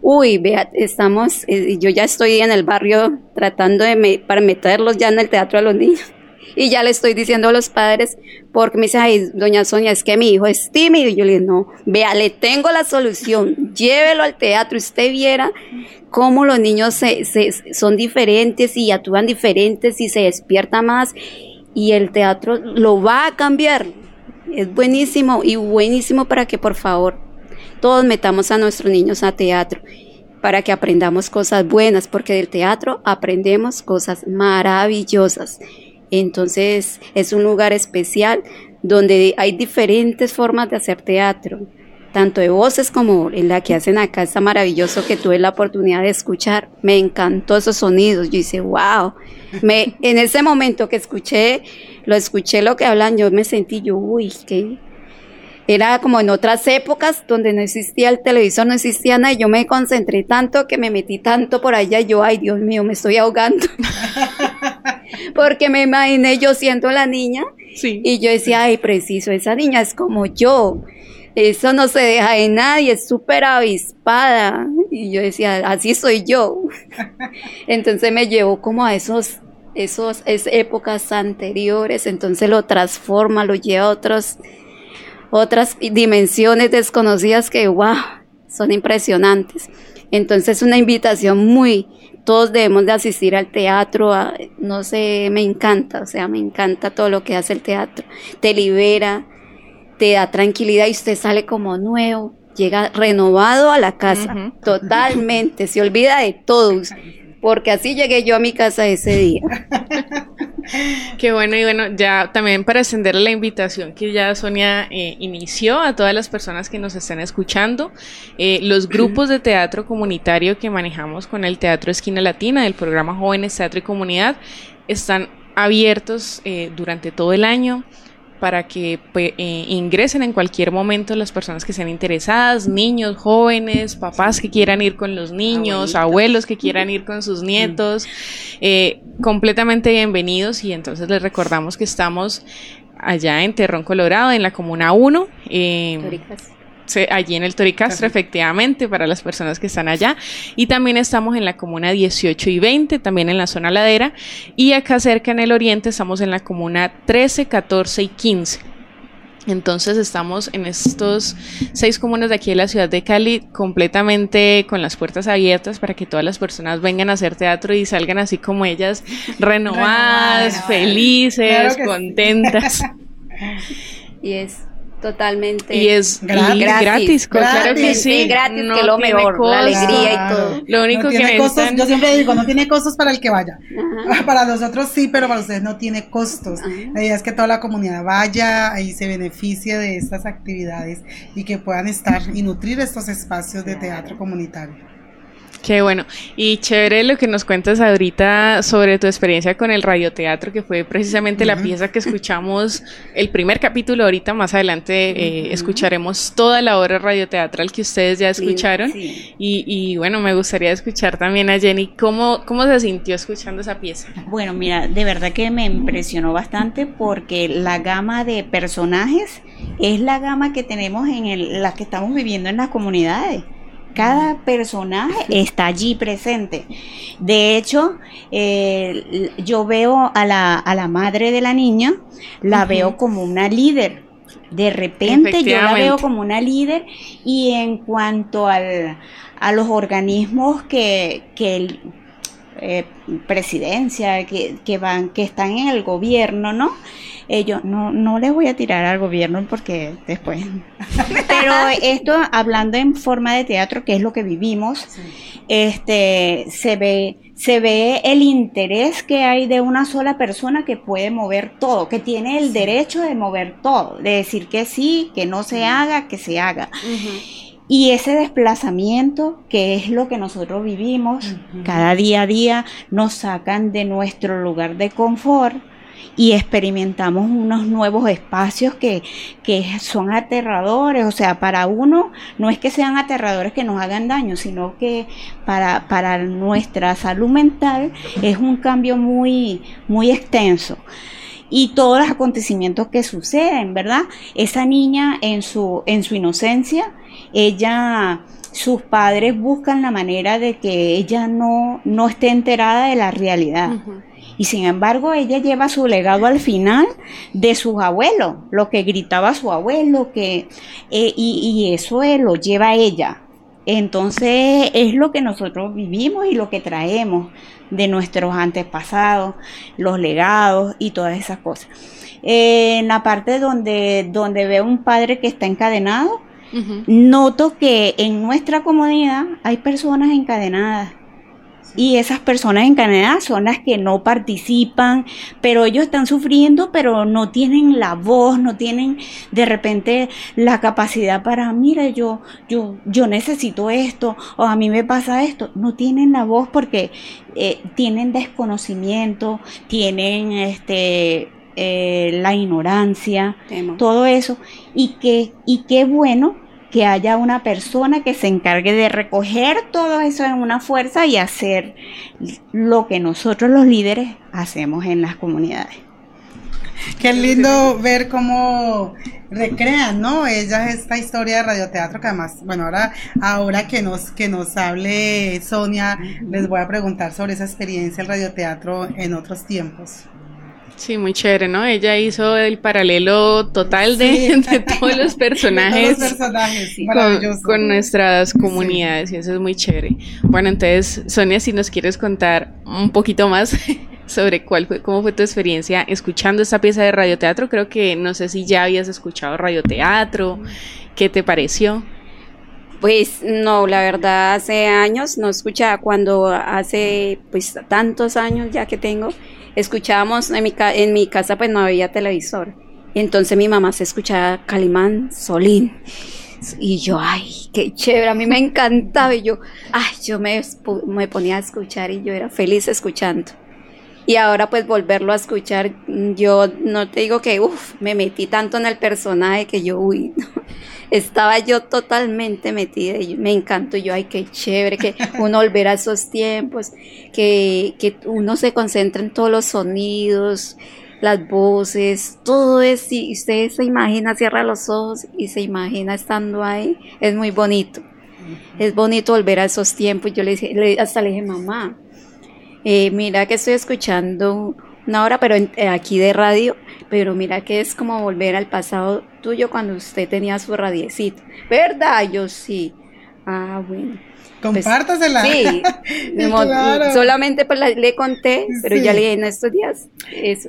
[SPEAKER 4] uy, vea, estamos, eh, yo ya estoy en el barrio tratando de para meterlos ya en el teatro a los niños. Y ya le estoy diciendo a los padres, porque me dice, ay, doña Sonia, es que mi hijo es tímido. Y yo le digo, no, vea, le tengo la solución, llévelo al teatro. Usted viera cómo los niños se, son diferentes y actúan diferentes y se despierta más. Y el teatro lo va a cambiar. Es buenísimo y buenísimo para que por favor todos metamos a nuestros niños a teatro para que aprendamos cosas buenas, porque del teatro aprendemos cosas maravillosas. Entonces es un lugar especial donde hay diferentes formas de hacer teatro. tanto de voces como en la que hacen acá, está maravilloso que tuve la oportunidad de escuchar. Me encantó esos sonidos. Yo hice, wow. Me, en ese momento que escuché, lo escuché lo que hablan, yo me sentí, yo, uy, qué, era como en otras épocas donde no existía el televisor, no existía nada, y yo me concentré tanto que me metí tanto por allá, y yo, ay Dios mío, me estoy ahogando. Porque me imaginé yo siendo la niña, y yo decía, ay, preciso, esa niña es como yo. Eso no se deja de nadie, es súper avispada. Y yo decía, así soy yo. Entonces me llevó como a esos, esos, esas épocas anteriores, entonces lo transforma, lo lleva a otros otras dimensiones desconocidas que, wow, son impresionantes. Entonces, una invitación muy, todos debemos de asistir al teatro, no sé, me encanta, o sea, me encanta todo lo que hace el teatro. Te libera, te da tranquilidad y usted sale como nuevo, llega renovado a la casa, totalmente, se olvida de todos, porque así llegué yo a mi casa ese día.
[SPEAKER 2] Qué bueno, y bueno, ya también para extender la invitación que ya Sonia eh, inició a todas las personas que nos están escuchando, eh, los grupos de teatro comunitario que manejamos con el Teatro Esquina Latina del programa Jóvenes Teatro y Comunidad están abiertos eh, durante todo el año para que pues, eh, ingresen en cualquier momento las personas que sean interesadas, niños, jóvenes, papás que quieran ir con los niños, abuelos que quieran ir con sus nietos, eh, completamente bienvenidos. Y entonces les recordamos que estamos allá en Terrón Colorado, en la Comuna 1 allí en el Toricastro, efectivamente, para las personas que están allá. Y también estamos en la comuna 18 y 20, también en la zona ladera. Y acá cerca en el oriente estamos en la comuna 13, 14 y 15. Entonces estamos en estos seis comunas de aquí de la ciudad de Cali completamente con las puertas abiertas para que todas las personas vengan a hacer teatro y salgan así como ellas, renovadas, felices, contentas.
[SPEAKER 4] y es Totalmente.
[SPEAKER 2] Y es gratis, gratis, claro que sí.
[SPEAKER 4] gratis, que lo mejor, la alegría y todo.
[SPEAKER 2] Lo único que
[SPEAKER 3] costos, Yo siempre digo, no tiene costos para el que vaya. Para nosotros sí, pero para ustedes no tiene costos. La idea es que toda la comunidad vaya y se beneficie de estas actividades y que puedan estar y nutrir estos espacios de teatro comunitario.
[SPEAKER 2] Qué bueno. Y chévere lo que nos cuentas ahorita sobre tu experiencia con el radioteatro, que fue precisamente la pieza que escuchamos el primer capítulo. Ahorita más adelante eh, escucharemos toda la obra radioteatral que ustedes ya escucharon. Y, bueno, me gustaría escuchar también a Jenny. ¿Cómo, ¿Cómo se sintió escuchando esa pieza?
[SPEAKER 5] Bueno, mira, de verdad que me impresionó bastante porque la gama de personajes es la gama que tenemos en la que estamos viviendo en las comunidades cada personaje está allí presente. De hecho, eh, yo veo a la, a la, madre de la niña, la veo como una líder. De repente yo la veo como una líder y en cuanto al, a los organismos que, que eh, presidencia, que, que, van, que están en el gobierno, ¿no? ellos no no les voy a tirar al gobierno porque después. Pero esto hablando en forma de teatro que es lo que vivimos este se ve se ve el interés que hay de una sola persona que puede mover todo, que tiene el derecho de mover todo, de decir que sí, que no se haga, que se haga. Y ese desplazamiento, que es lo que nosotros vivimos, cada día a día nos sacan de nuestro lugar de confort y experimentamos unos nuevos espacios que, son aterradores. O sea, para uno no es que sean aterradores que nos hagan daño, sino que para, para nuestra salud mental es un cambio muy, muy extenso y todos los acontecimientos que suceden, ¿verdad? Esa niña en su, en su inocencia, ella, sus padres buscan la manera de que ella no, no esté enterada de la realidad. Y sin embargo, ella lleva su legado al final de sus abuelos, lo que gritaba su abuelo, que, eh, y, eso lo lleva ella. Entonces es lo que nosotros vivimos y lo que traemos de nuestros antepasados, los legados y todas esas cosas. en la parte donde, donde veo un padre que está encadenado, noto que en nuestra comunidad hay personas encadenadas Y esas personas en Canadá son las que no participan, pero ellos están sufriendo, pero no tienen la voz, no tienen de repente la capacidad para, mira, yo, yo, yo necesito esto, o a mí me pasa esto. No tienen la voz porque eh, tienen desconocimiento, tienen este eh, la ignorancia, todo eso. Y que, y qué bueno que haya una persona que se encargue de recoger todo eso en una fuerza y hacer lo que nosotros los líderes hacemos en las comunidades.
[SPEAKER 3] Qué lindo ver cómo recrean, ¿no? Ellas esta historia de radioteatro que además, bueno, ahora, ahora que nos, que nos hable Sonia, les voy a preguntar sobre esa experiencia del radioteatro en otros tiempos.
[SPEAKER 2] Sí, muy chévere, ¿no? Ella hizo el paralelo total de, todos los personajes, con, nuestras comunidades y eso es muy chévere. Bueno, entonces, Sonia, si nos quieres contar un poquito más sobre cuál fue, cómo fue tu experiencia escuchando esta pieza de radioteatro, creo que no sé si ya habías escuchado radioteatro, ¿qué te pareció?
[SPEAKER 4] Pues no, la verdad hace años no escuchaba, cuando hace pues tantos años ya que tengo, escuchábamos en mi, en mi casa pues no había televisor. Entonces mi mamá se escuchaba Calimán Solín. Y yo, ay, qué chévere, a mí me encantaba. Y yo, ay, yo me, me ponía a escuchar y yo era feliz escuchando. Y ahora pues volverlo a escuchar, yo no te digo que, uff, me metí tanto en el personaje que yo, uy, estaba yo totalmente metida y me encantó. Yo, ay, qué chévere que uno volver a esos tiempos, que, que uno se concentra en todos los sonidos, las voces, todo es, y usted se imagina, cierra los ojos y se imagina estando ahí, es muy bonito. Es bonito volver a esos tiempos. Yo le dije, hasta le dije, mamá, eh, mira que estoy escuchando una hora, pero eh, aquí de radio, pero mira que es como volver al pasado tuyo cuando usted tenía su radiecito. ¿Verdad? Yo sí. Ah, bueno.
[SPEAKER 3] Pues, Compártasela. sí,
[SPEAKER 4] solamente pues le conté, pero ya le dije en estos días,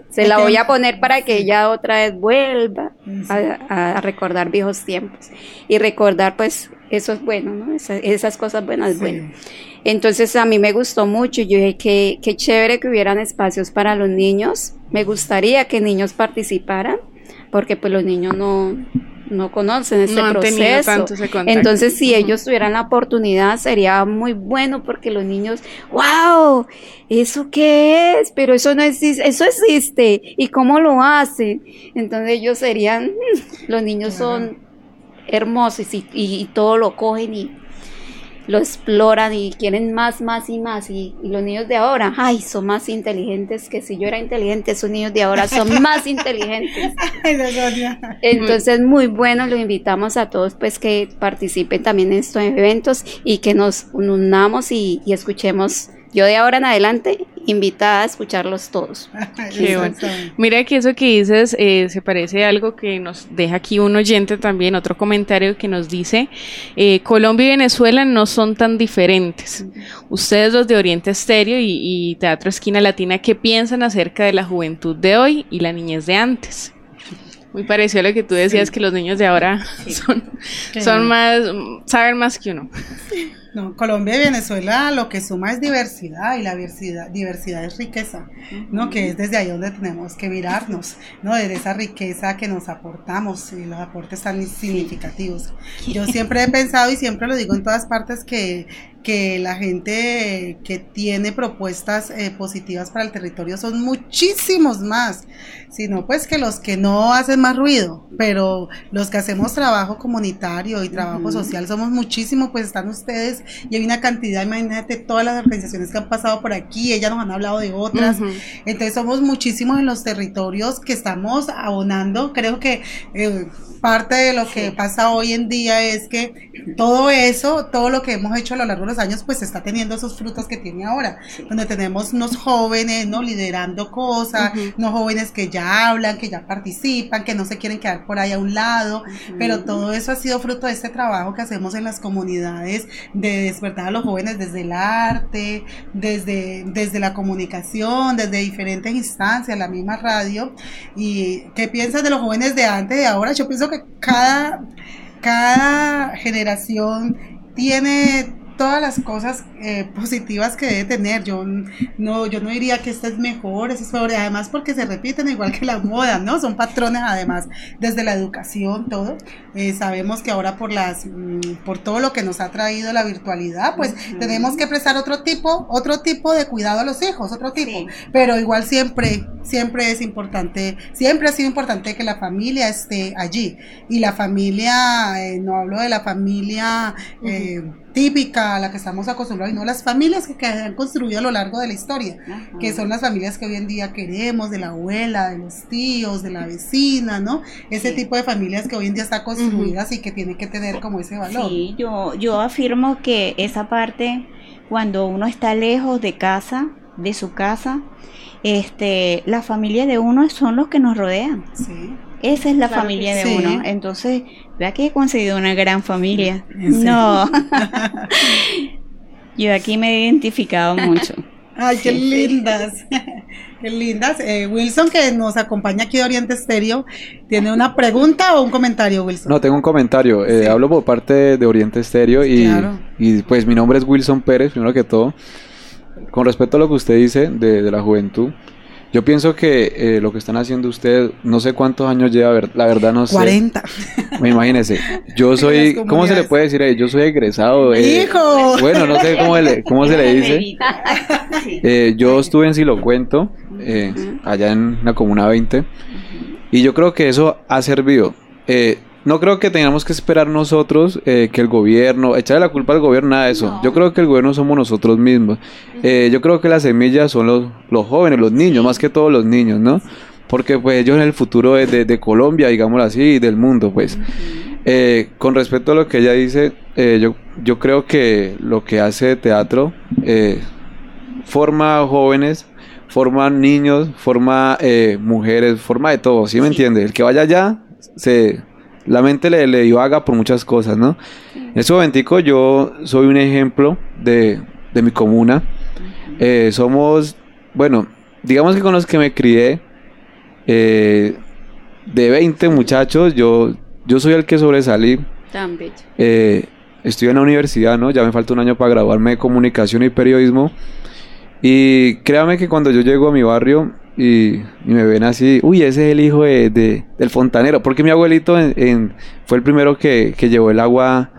[SPEAKER 4] se la voy a poner para que ella otra vez vuelva a, recordar viejos tiempos y recordar pues eso es bueno, ¿no? esas cosas buenas bueno. Entonces a mí me gustó mucho, yo dije que qué chévere que hubieran espacios para los niños, me gustaría que niños participaran, porque pues los niños no, no conocen este proceso. Entonces, si ellos tuvieran la oportunidad, sería muy bueno porque los niños, wow, ¿eso qué es? Pero eso no existe, eso existe. ¿Y cómo lo hacen? Entonces ellos serían, los niños son hermosos y, y todo lo cogen y lo exploran y quieren más, más y más. Y, los niños de ahora, ay, son más inteligentes que si yo era inteligente, esos niños de ahora son más inteligentes. Entonces, muy bueno, lo invitamos a todos pues que participen también en estos eventos y que nos unamos y, y escuchemos yo de ahora en adelante invitada a escucharlos todos.
[SPEAKER 2] Mira que eso que dices eh, se parece a algo que nos deja aquí un oyente también, otro comentario que nos dice, eh, Colombia y Venezuela no son tan diferentes. Ustedes los de Oriente Estéreo y, Teatro Esquina Latina, ¿qué piensan acerca de la juventud de hoy y la niñez de antes? Muy parecido a lo que tú decías, que los niños de ahora son, son más, saben más que uno.
[SPEAKER 3] No, Colombia y Venezuela lo que suma es diversidad y la diversidad, diversidad es riqueza, ¿no? Que es desde ahí donde tenemos que mirarnos, ¿no? De esa riqueza que nos aportamos y los aportes tan significativos. Yo siempre he pensado y siempre lo digo en todas partes que que la gente que tiene propuestas eh, positivas para el territorio son muchísimos más, sino pues que los que no hacen más ruido, pero los que hacemos trabajo comunitario y trabajo social somos muchísimos, pues están ustedes y hay una cantidad, imagínate todas las organizaciones que han pasado por aquí, ellas nos han hablado de otras, entonces somos muchísimos en los territorios que estamos abonando, creo que... Eh, parte de lo que pasa hoy en día es que todo eso, todo lo que hemos hecho a lo largo de los años, pues está teniendo esos frutos que tiene ahora, donde tenemos unos jóvenes, ¿no? Liderando cosas, unos jóvenes que ya hablan, que ya participan, que no se quieren quedar por ahí a un lado, pero todo eso ha sido fruto de este trabajo que hacemos en las comunidades, de despertar a los jóvenes desde el arte, desde, desde la comunicación, desde diferentes instancias, la misma radio. ¿Y qué piensas de los jóvenes de antes y de ahora? Yo pienso que cada, cada generación tiene todas las cosas eh, positivas que debe tener. Yo no, yo no diría que esta es mejor, esta es peor, además porque se repiten igual que la moda, ¿no? Son patrones además desde la educación, todo. Eh, sabemos que ahora por las, mm, por todo lo que nos ha traído la virtualidad, pues tenemos que prestar otro tipo, otro tipo de cuidado a los hijos, otro tipo. Pero igual siempre, siempre es importante, siempre ha sido importante que la familia esté allí. Y la familia, eh, no hablo de la familia eh, típica a la que estamos acostumbrados, y no las familias que, que han construido a lo largo de la historia, que son las familias que hoy en día queremos, de la abuela, de los tíos, de la vecina, ¿no? Ese tipo de familias que hoy en día está construidas y que tiene que tener como ese valor.
[SPEAKER 5] Sí, yo, yo afirmo que esa parte, cuando uno está lejos de casa, de su casa, este, la familia de uno son los que nos rodean. Sí. Esa es la familia de uno. Entonces, vea que he conseguido una gran familia. No. Yo aquí me he identificado mucho.
[SPEAKER 3] Ay, qué lindas. Qué lindas. Eh, Wilson, que nos acompaña aquí de Oriente Estéreo, ¿tiene una pregunta o un comentario, Wilson?
[SPEAKER 6] No, tengo un comentario. Eh, hablo por parte de Oriente Estéreo y, y pues mi nombre es Wilson Pérez, primero que todo. Con respecto a lo que usted dice de, de la juventud, yo pienso que eh, lo que están haciendo ustedes, no sé cuántos años lleva, la verdad no sé.
[SPEAKER 3] 40.
[SPEAKER 6] Imagínense, yo soy, ¿cómo se le puede decir? Yo soy egresado.
[SPEAKER 3] Eh, ¡Hijo!
[SPEAKER 6] Bueno, no sé cómo, cómo se le dice. Eh, yo estuve en Si lo cuento, eh, allá en la Comuna 20, y yo creo que eso ha servido. No creo que tengamos que esperar nosotros eh, que el gobierno, echarle la culpa al gobierno, nada de eso. Yo creo que el gobierno somos nosotros mismos. Eh, yo creo que las semillas son los, los jóvenes, los niños, más que todos los niños, ¿no? Porque pues ellos en el futuro de, de, Colombia, digámoslo así, y del mundo, pues. Eh, con respecto a lo que ella dice, yo, yo creo que lo que hace teatro forma jóvenes, forma niños, forma mujeres, forma de todo, ¿sí me entiende? El que vaya allá se la mente le, le divaga por muchas cosas, ¿no? En este momentico yo soy un ejemplo de, de mi comuna. Eh, somos, bueno, digamos que con los que me crié, eh, de 20 muchachos, yo, yo soy el que sobresalí.
[SPEAKER 4] Tan bello.
[SPEAKER 6] Eh, estoy en la universidad, ¿no? Ya me falta un año para graduarme de comunicación y periodismo. Y créame que cuando yo llego a mi barrio, y, me ven así, uy, ese es el hijo de, del fontanero, porque mi abuelito en, fue el primero que, que, llevó el agua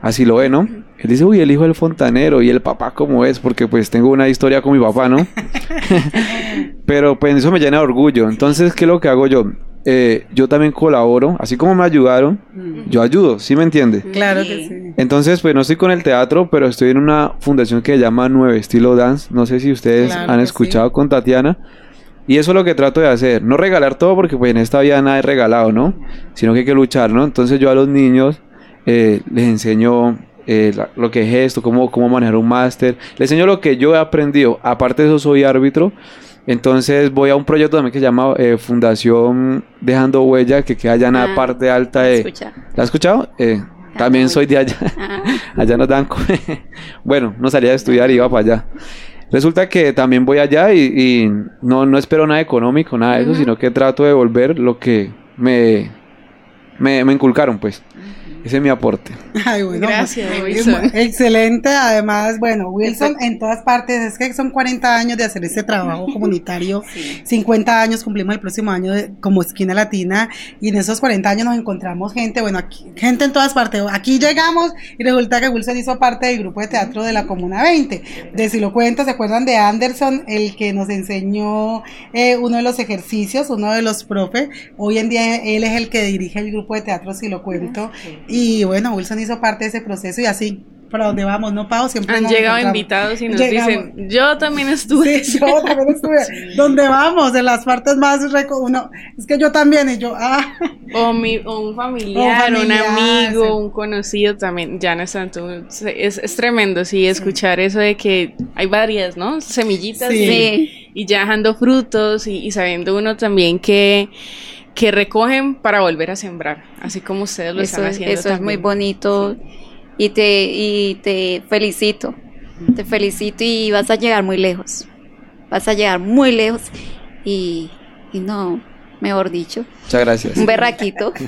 [SPEAKER 6] así lo ve, ¿no? Él dice, uy, el hijo del fontanero y el papá cómo es, porque pues tengo una historia con mi papá, ¿no? Pero pues eso me llena de orgullo. Entonces, ¿qué es lo que hago yo? Eh, yo también colaboro, así como me ayudaron, mm. yo ayudo, ¿sí me entiende?
[SPEAKER 3] Claro que sí.
[SPEAKER 6] Entonces, pues no estoy con el teatro, pero estoy en una fundación que se llama Nueve Estilo Dance. No sé si ustedes han escuchado con Tatiana. Y eso es lo que trato de hacer. No regalar todo porque pues en esta vida nada es regalado, ¿no? Sino que hay que luchar, ¿no? Entonces yo a los niños eh, les enseño eh, lo que es esto, cómo, cómo manejar un máster. Les enseño lo que yo he aprendido. Aparte de eso soy árbitro. Entonces voy a un proyecto también que se llama eh, Fundación Dejando Huella, que queda allá en la ah, parte alta de... ¿La has escuchado? también soy de allá. Ah. allá nos dan... bueno, no salía de estudiar y iba para allá. Resulta que también voy allá y, no, no espero nada económico, nada de eso, sino que trato de devolver lo que me, me, me inculcaron, pues. Ese es mi aporte.
[SPEAKER 3] Ay, bueno, Gracias, Wilson. Excelente. Además, bueno, Wilson en todas partes, es que son 40 años de hacer este trabajo comunitario. 50 años cumplimos el próximo año como esquina latina y en esos 40 años nos encontramos gente, bueno, aquí, gente en todas partes. Aquí llegamos y resulta que Wilson hizo parte del grupo de teatro de la Comuna 20. De si lo cuento, ¿se acuerdan de Anderson, el que nos enseñó eh, uno de los ejercicios, uno de los profes? Hoy en día él es el que dirige el grupo de teatro, si lo cuento. Y bueno, Wilson hizo parte de ese proceso y así para dónde vamos, ¿no, Pau?
[SPEAKER 2] Siempre Han llegado invitados y nos dicen, yo también estuve.
[SPEAKER 3] Sí, yo también estuve. ¿Dónde vamos? En las partes más... Uno, es que yo también, y yo, ah.
[SPEAKER 2] O, mi, o un familiar, un amigo, un conocido también, ya no es tanto. Es, es tremendo, sí, escuchar eso de que hay varias, ¿no? Semillitas sí. y ya dejando frutos y, y sabiendo uno también que que recogen para volver a sembrar, así como ustedes lo están haciendo.
[SPEAKER 4] Eso es muy bonito y te, y te felicito, te felicito y vas a llegar muy lejos, vas a llegar muy lejos y, y no, mejor dicho.
[SPEAKER 6] Muchas gracias.
[SPEAKER 4] Un berraquito.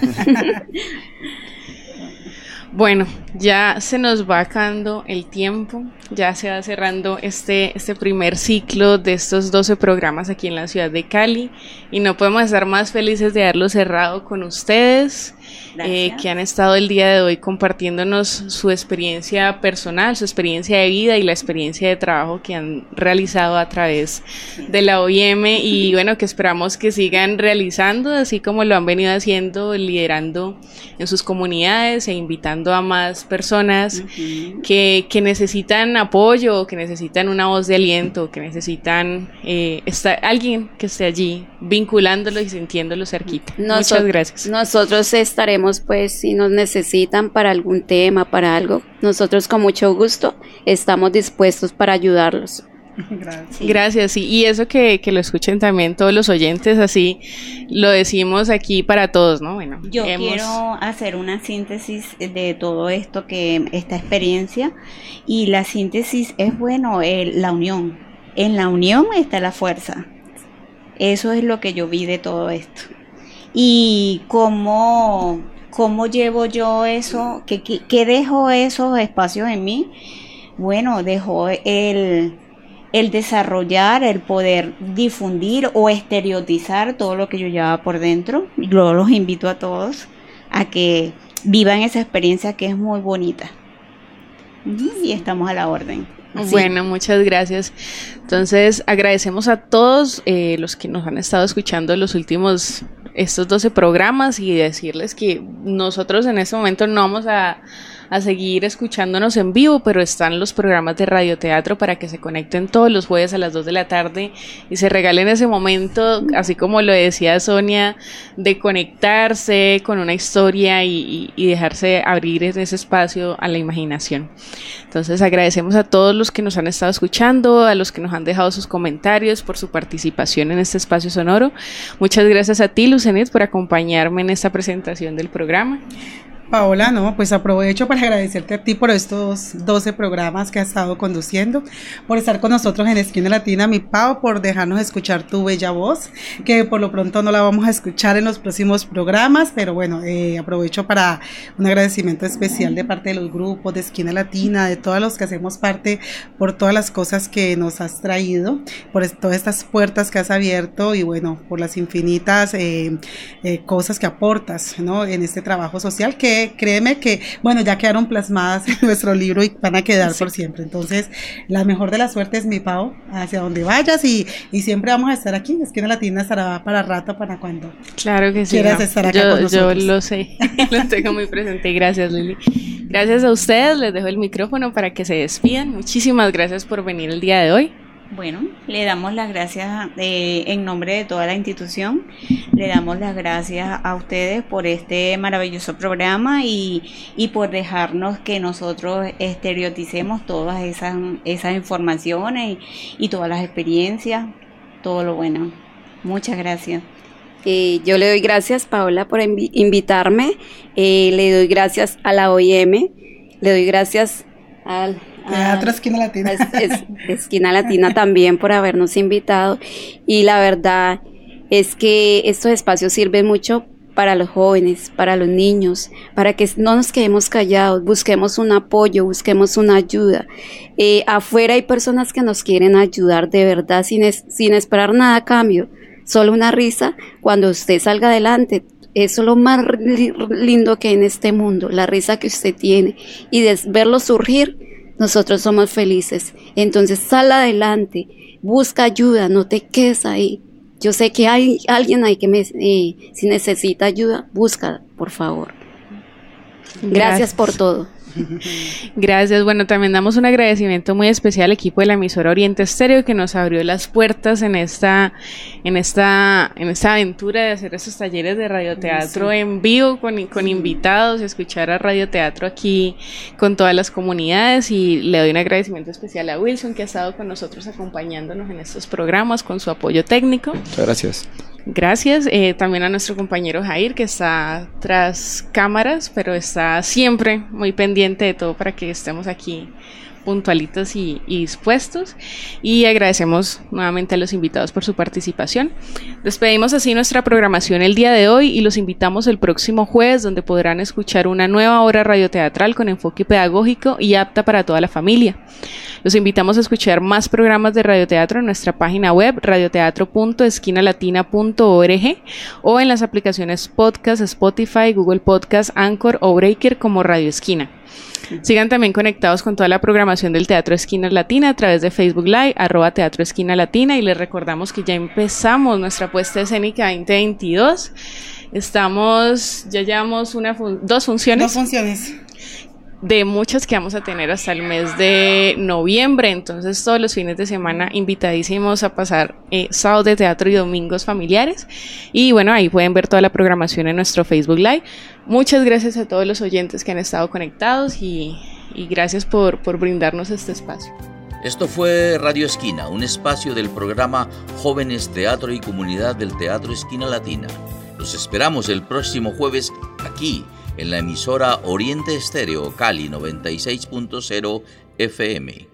[SPEAKER 2] Bueno, ya se nos va acabando el tiempo, ya se va cerrando este, este primer ciclo de estos 12 programas aquí en la ciudad de Cali y no podemos estar más felices de haberlo cerrado con ustedes. Eh, que han estado el día de hoy compartiéndonos su experiencia personal, su experiencia de vida y la experiencia de trabajo que han realizado a través de la OIM y bueno, que esperamos que sigan realizando, así como lo han venido haciendo, liderando en sus comunidades e invitando a más personas que, que, necesitan apoyo, que necesitan una voz de aliento, que necesitan eh, estar, alguien que esté allí vinculándolo y sintiéndolo cerquita. Muchas gracias.
[SPEAKER 4] Nosotros estaremos pues si nos necesitan para algún tema, para algo, nosotros con mucho gusto estamos dispuestos para ayudarlos.
[SPEAKER 2] Gracias. Gracias, y eso que, lo escuchen también todos los oyentes, así lo decimos aquí para todos, ¿no?
[SPEAKER 5] Bueno, yo quiero hacer una síntesis de todo esto, que esta experiencia, y la síntesis es, bueno, la unión. En la unión está la fuerza. Eso es lo que yo vi de todo esto y cómo, cómo llevo yo eso, ¿Qué, qué, dejo esos espacios en mí. Bueno, dejo el, el desarrollar, el poder difundir o estereotizar todo lo que yo llevaba por dentro. Yo los invito a todos a que vivan esa experiencia que es muy bonita. Y estamos a la orden.
[SPEAKER 2] Bueno, muchas gracias. Entonces, agradecemos a todos eh, los que nos han estado escuchando los últimos estos 12 programas y decirles que nosotros en este momento no vamos a a seguir escuchándonos en vivo, pero están los programas de radioteatro para que se conecten todos los jueves a las 2 de la tarde y se regalen ese momento, así como lo decía Sonia, de conectarse con una historia y, dejarse abrir ese espacio a la imaginación. Entonces agradecemos a todos los que nos han estado escuchando, a los que nos han dejado sus comentarios, por su participación en este espacio sonoro. Muchas gracias a ti, Lucenet, por acompañarme en esta presentación del programa.
[SPEAKER 3] Paola, no, pues aprovecho para agradecerte a ti por estos 12 programas que has estado conduciendo, por estar con nosotros en Esquina Latina, mi Pau, por dejarnos escuchar tu bella voz, que por lo pronto no la vamos a escuchar en los próximos programas, pero bueno, eh, aprovecho para un agradecimiento especial de parte de los grupos de Esquina Latina, de todos los que hacemos parte, por todas las cosas que nos has traído, por todas estas puertas que has abierto y bueno, por las infinitas eh, eh, cosas que aportas ¿no? en este trabajo social que créeme que, bueno, ya quedaron plasmadas en nuestro libro y van a quedar por siempre. Entonces, la mejor de las suertes, mi Pau, hacia donde vayas y, y siempre vamos a estar aquí. Esquina Latina estará para rato, para cuando
[SPEAKER 2] claro que sí,
[SPEAKER 3] quieras estar acá
[SPEAKER 2] yo,
[SPEAKER 3] con nosotros.
[SPEAKER 2] Yo lo sé, lo tengo muy presente. Gracias, Lili. Gracias a ustedes, les dejo el micrófono para que se despidan. Muchísimas gracias por venir el día de hoy.
[SPEAKER 5] Bueno, le damos las gracias eh, en nombre de toda la institución, le damos las gracias a ustedes por este maravilloso programa y, y por dejarnos que nosotros estereoticemos todas esas, esas informaciones y, todas las experiencias, todo lo bueno. Muchas gracias.
[SPEAKER 4] Eh, yo le doy gracias, Paola, por invitarme. Eh, le doy gracias a la OIM. Le doy gracias al
[SPEAKER 3] Teatro Esquina Latina.
[SPEAKER 4] Esquina Latina también por habernos invitado. Y la verdad es que estos espacios sirven mucho para los jóvenes, para los niños, para que no nos quedemos callados, busquemos un apoyo, busquemos una ayuda. Eh, afuera hay personas que nos quieren ayudar de verdad sin, sin esperar nada a cambio, solo una risa cuando usted salga adelante. Eso es lo más lindo que hay en este mundo, la risa que usted tiene y de verlo surgir nosotros somos felices. Entonces sal adelante, busca ayuda, no te quedes ahí. Yo sé que hay alguien ahí que me, eh, si necesita ayuda, busca, por favor. Gracias por todo.
[SPEAKER 2] Gracias. Bueno, también damos un agradecimiento muy especial al equipo de la emisora Oriente Estéreo que nos abrió las puertas en esta, en esta, en esta aventura de hacer estos talleres de radioteatro en vivo con, con invitados, escuchar a radioteatro aquí con todas las comunidades y le doy un agradecimiento especial a Wilson que ha estado con nosotros acompañándonos en estos programas con su apoyo técnico.
[SPEAKER 6] Muchas gracias.
[SPEAKER 2] Gracias. Eh, también a nuestro compañero Jair, que está tras cámaras, pero está siempre muy pendiente de todo para que estemos aquí puntualitos y, dispuestos. Y agradecemos nuevamente a los invitados por su participación. Despedimos así nuestra programación el día de hoy y los invitamos el próximo jueves donde podrán escuchar una nueva hora radioteatral con enfoque pedagógico y apta para toda la familia. Los invitamos a escuchar más programas de radioteatro en nuestra página web radioteatro.esquinalatina.org o en las aplicaciones Podcast, Spotify, Google Podcast, Anchor o Breaker como Radio Esquina. Sigan también conectados con toda la programación del Teatro Esquina Latina a través de Facebook Live, arroba Teatro Esquina Latina y les recordamos que ya empezamos nuestra puesta escénica 2022. Estamos, ya llevamos una dos funciones.
[SPEAKER 3] Dos funciones
[SPEAKER 2] de muchas que vamos a tener hasta el mes de noviembre. Entonces, todos los fines de semana invitadísimos a pasar eh, sábados de teatro y domingos familiares. Y bueno, ahí pueden ver toda la programación en nuestro Facebook Live. Muchas gracias a todos los oyentes que han estado conectados y, y gracias por, por brindarnos este espacio.
[SPEAKER 1] Esto fue Radio Esquina, un espacio del programa Jóvenes Teatro y Comunidad del Teatro Esquina Latina. Los esperamos el próximo jueves aquí en la emisora Oriente Estéreo Cali 96.0 FM.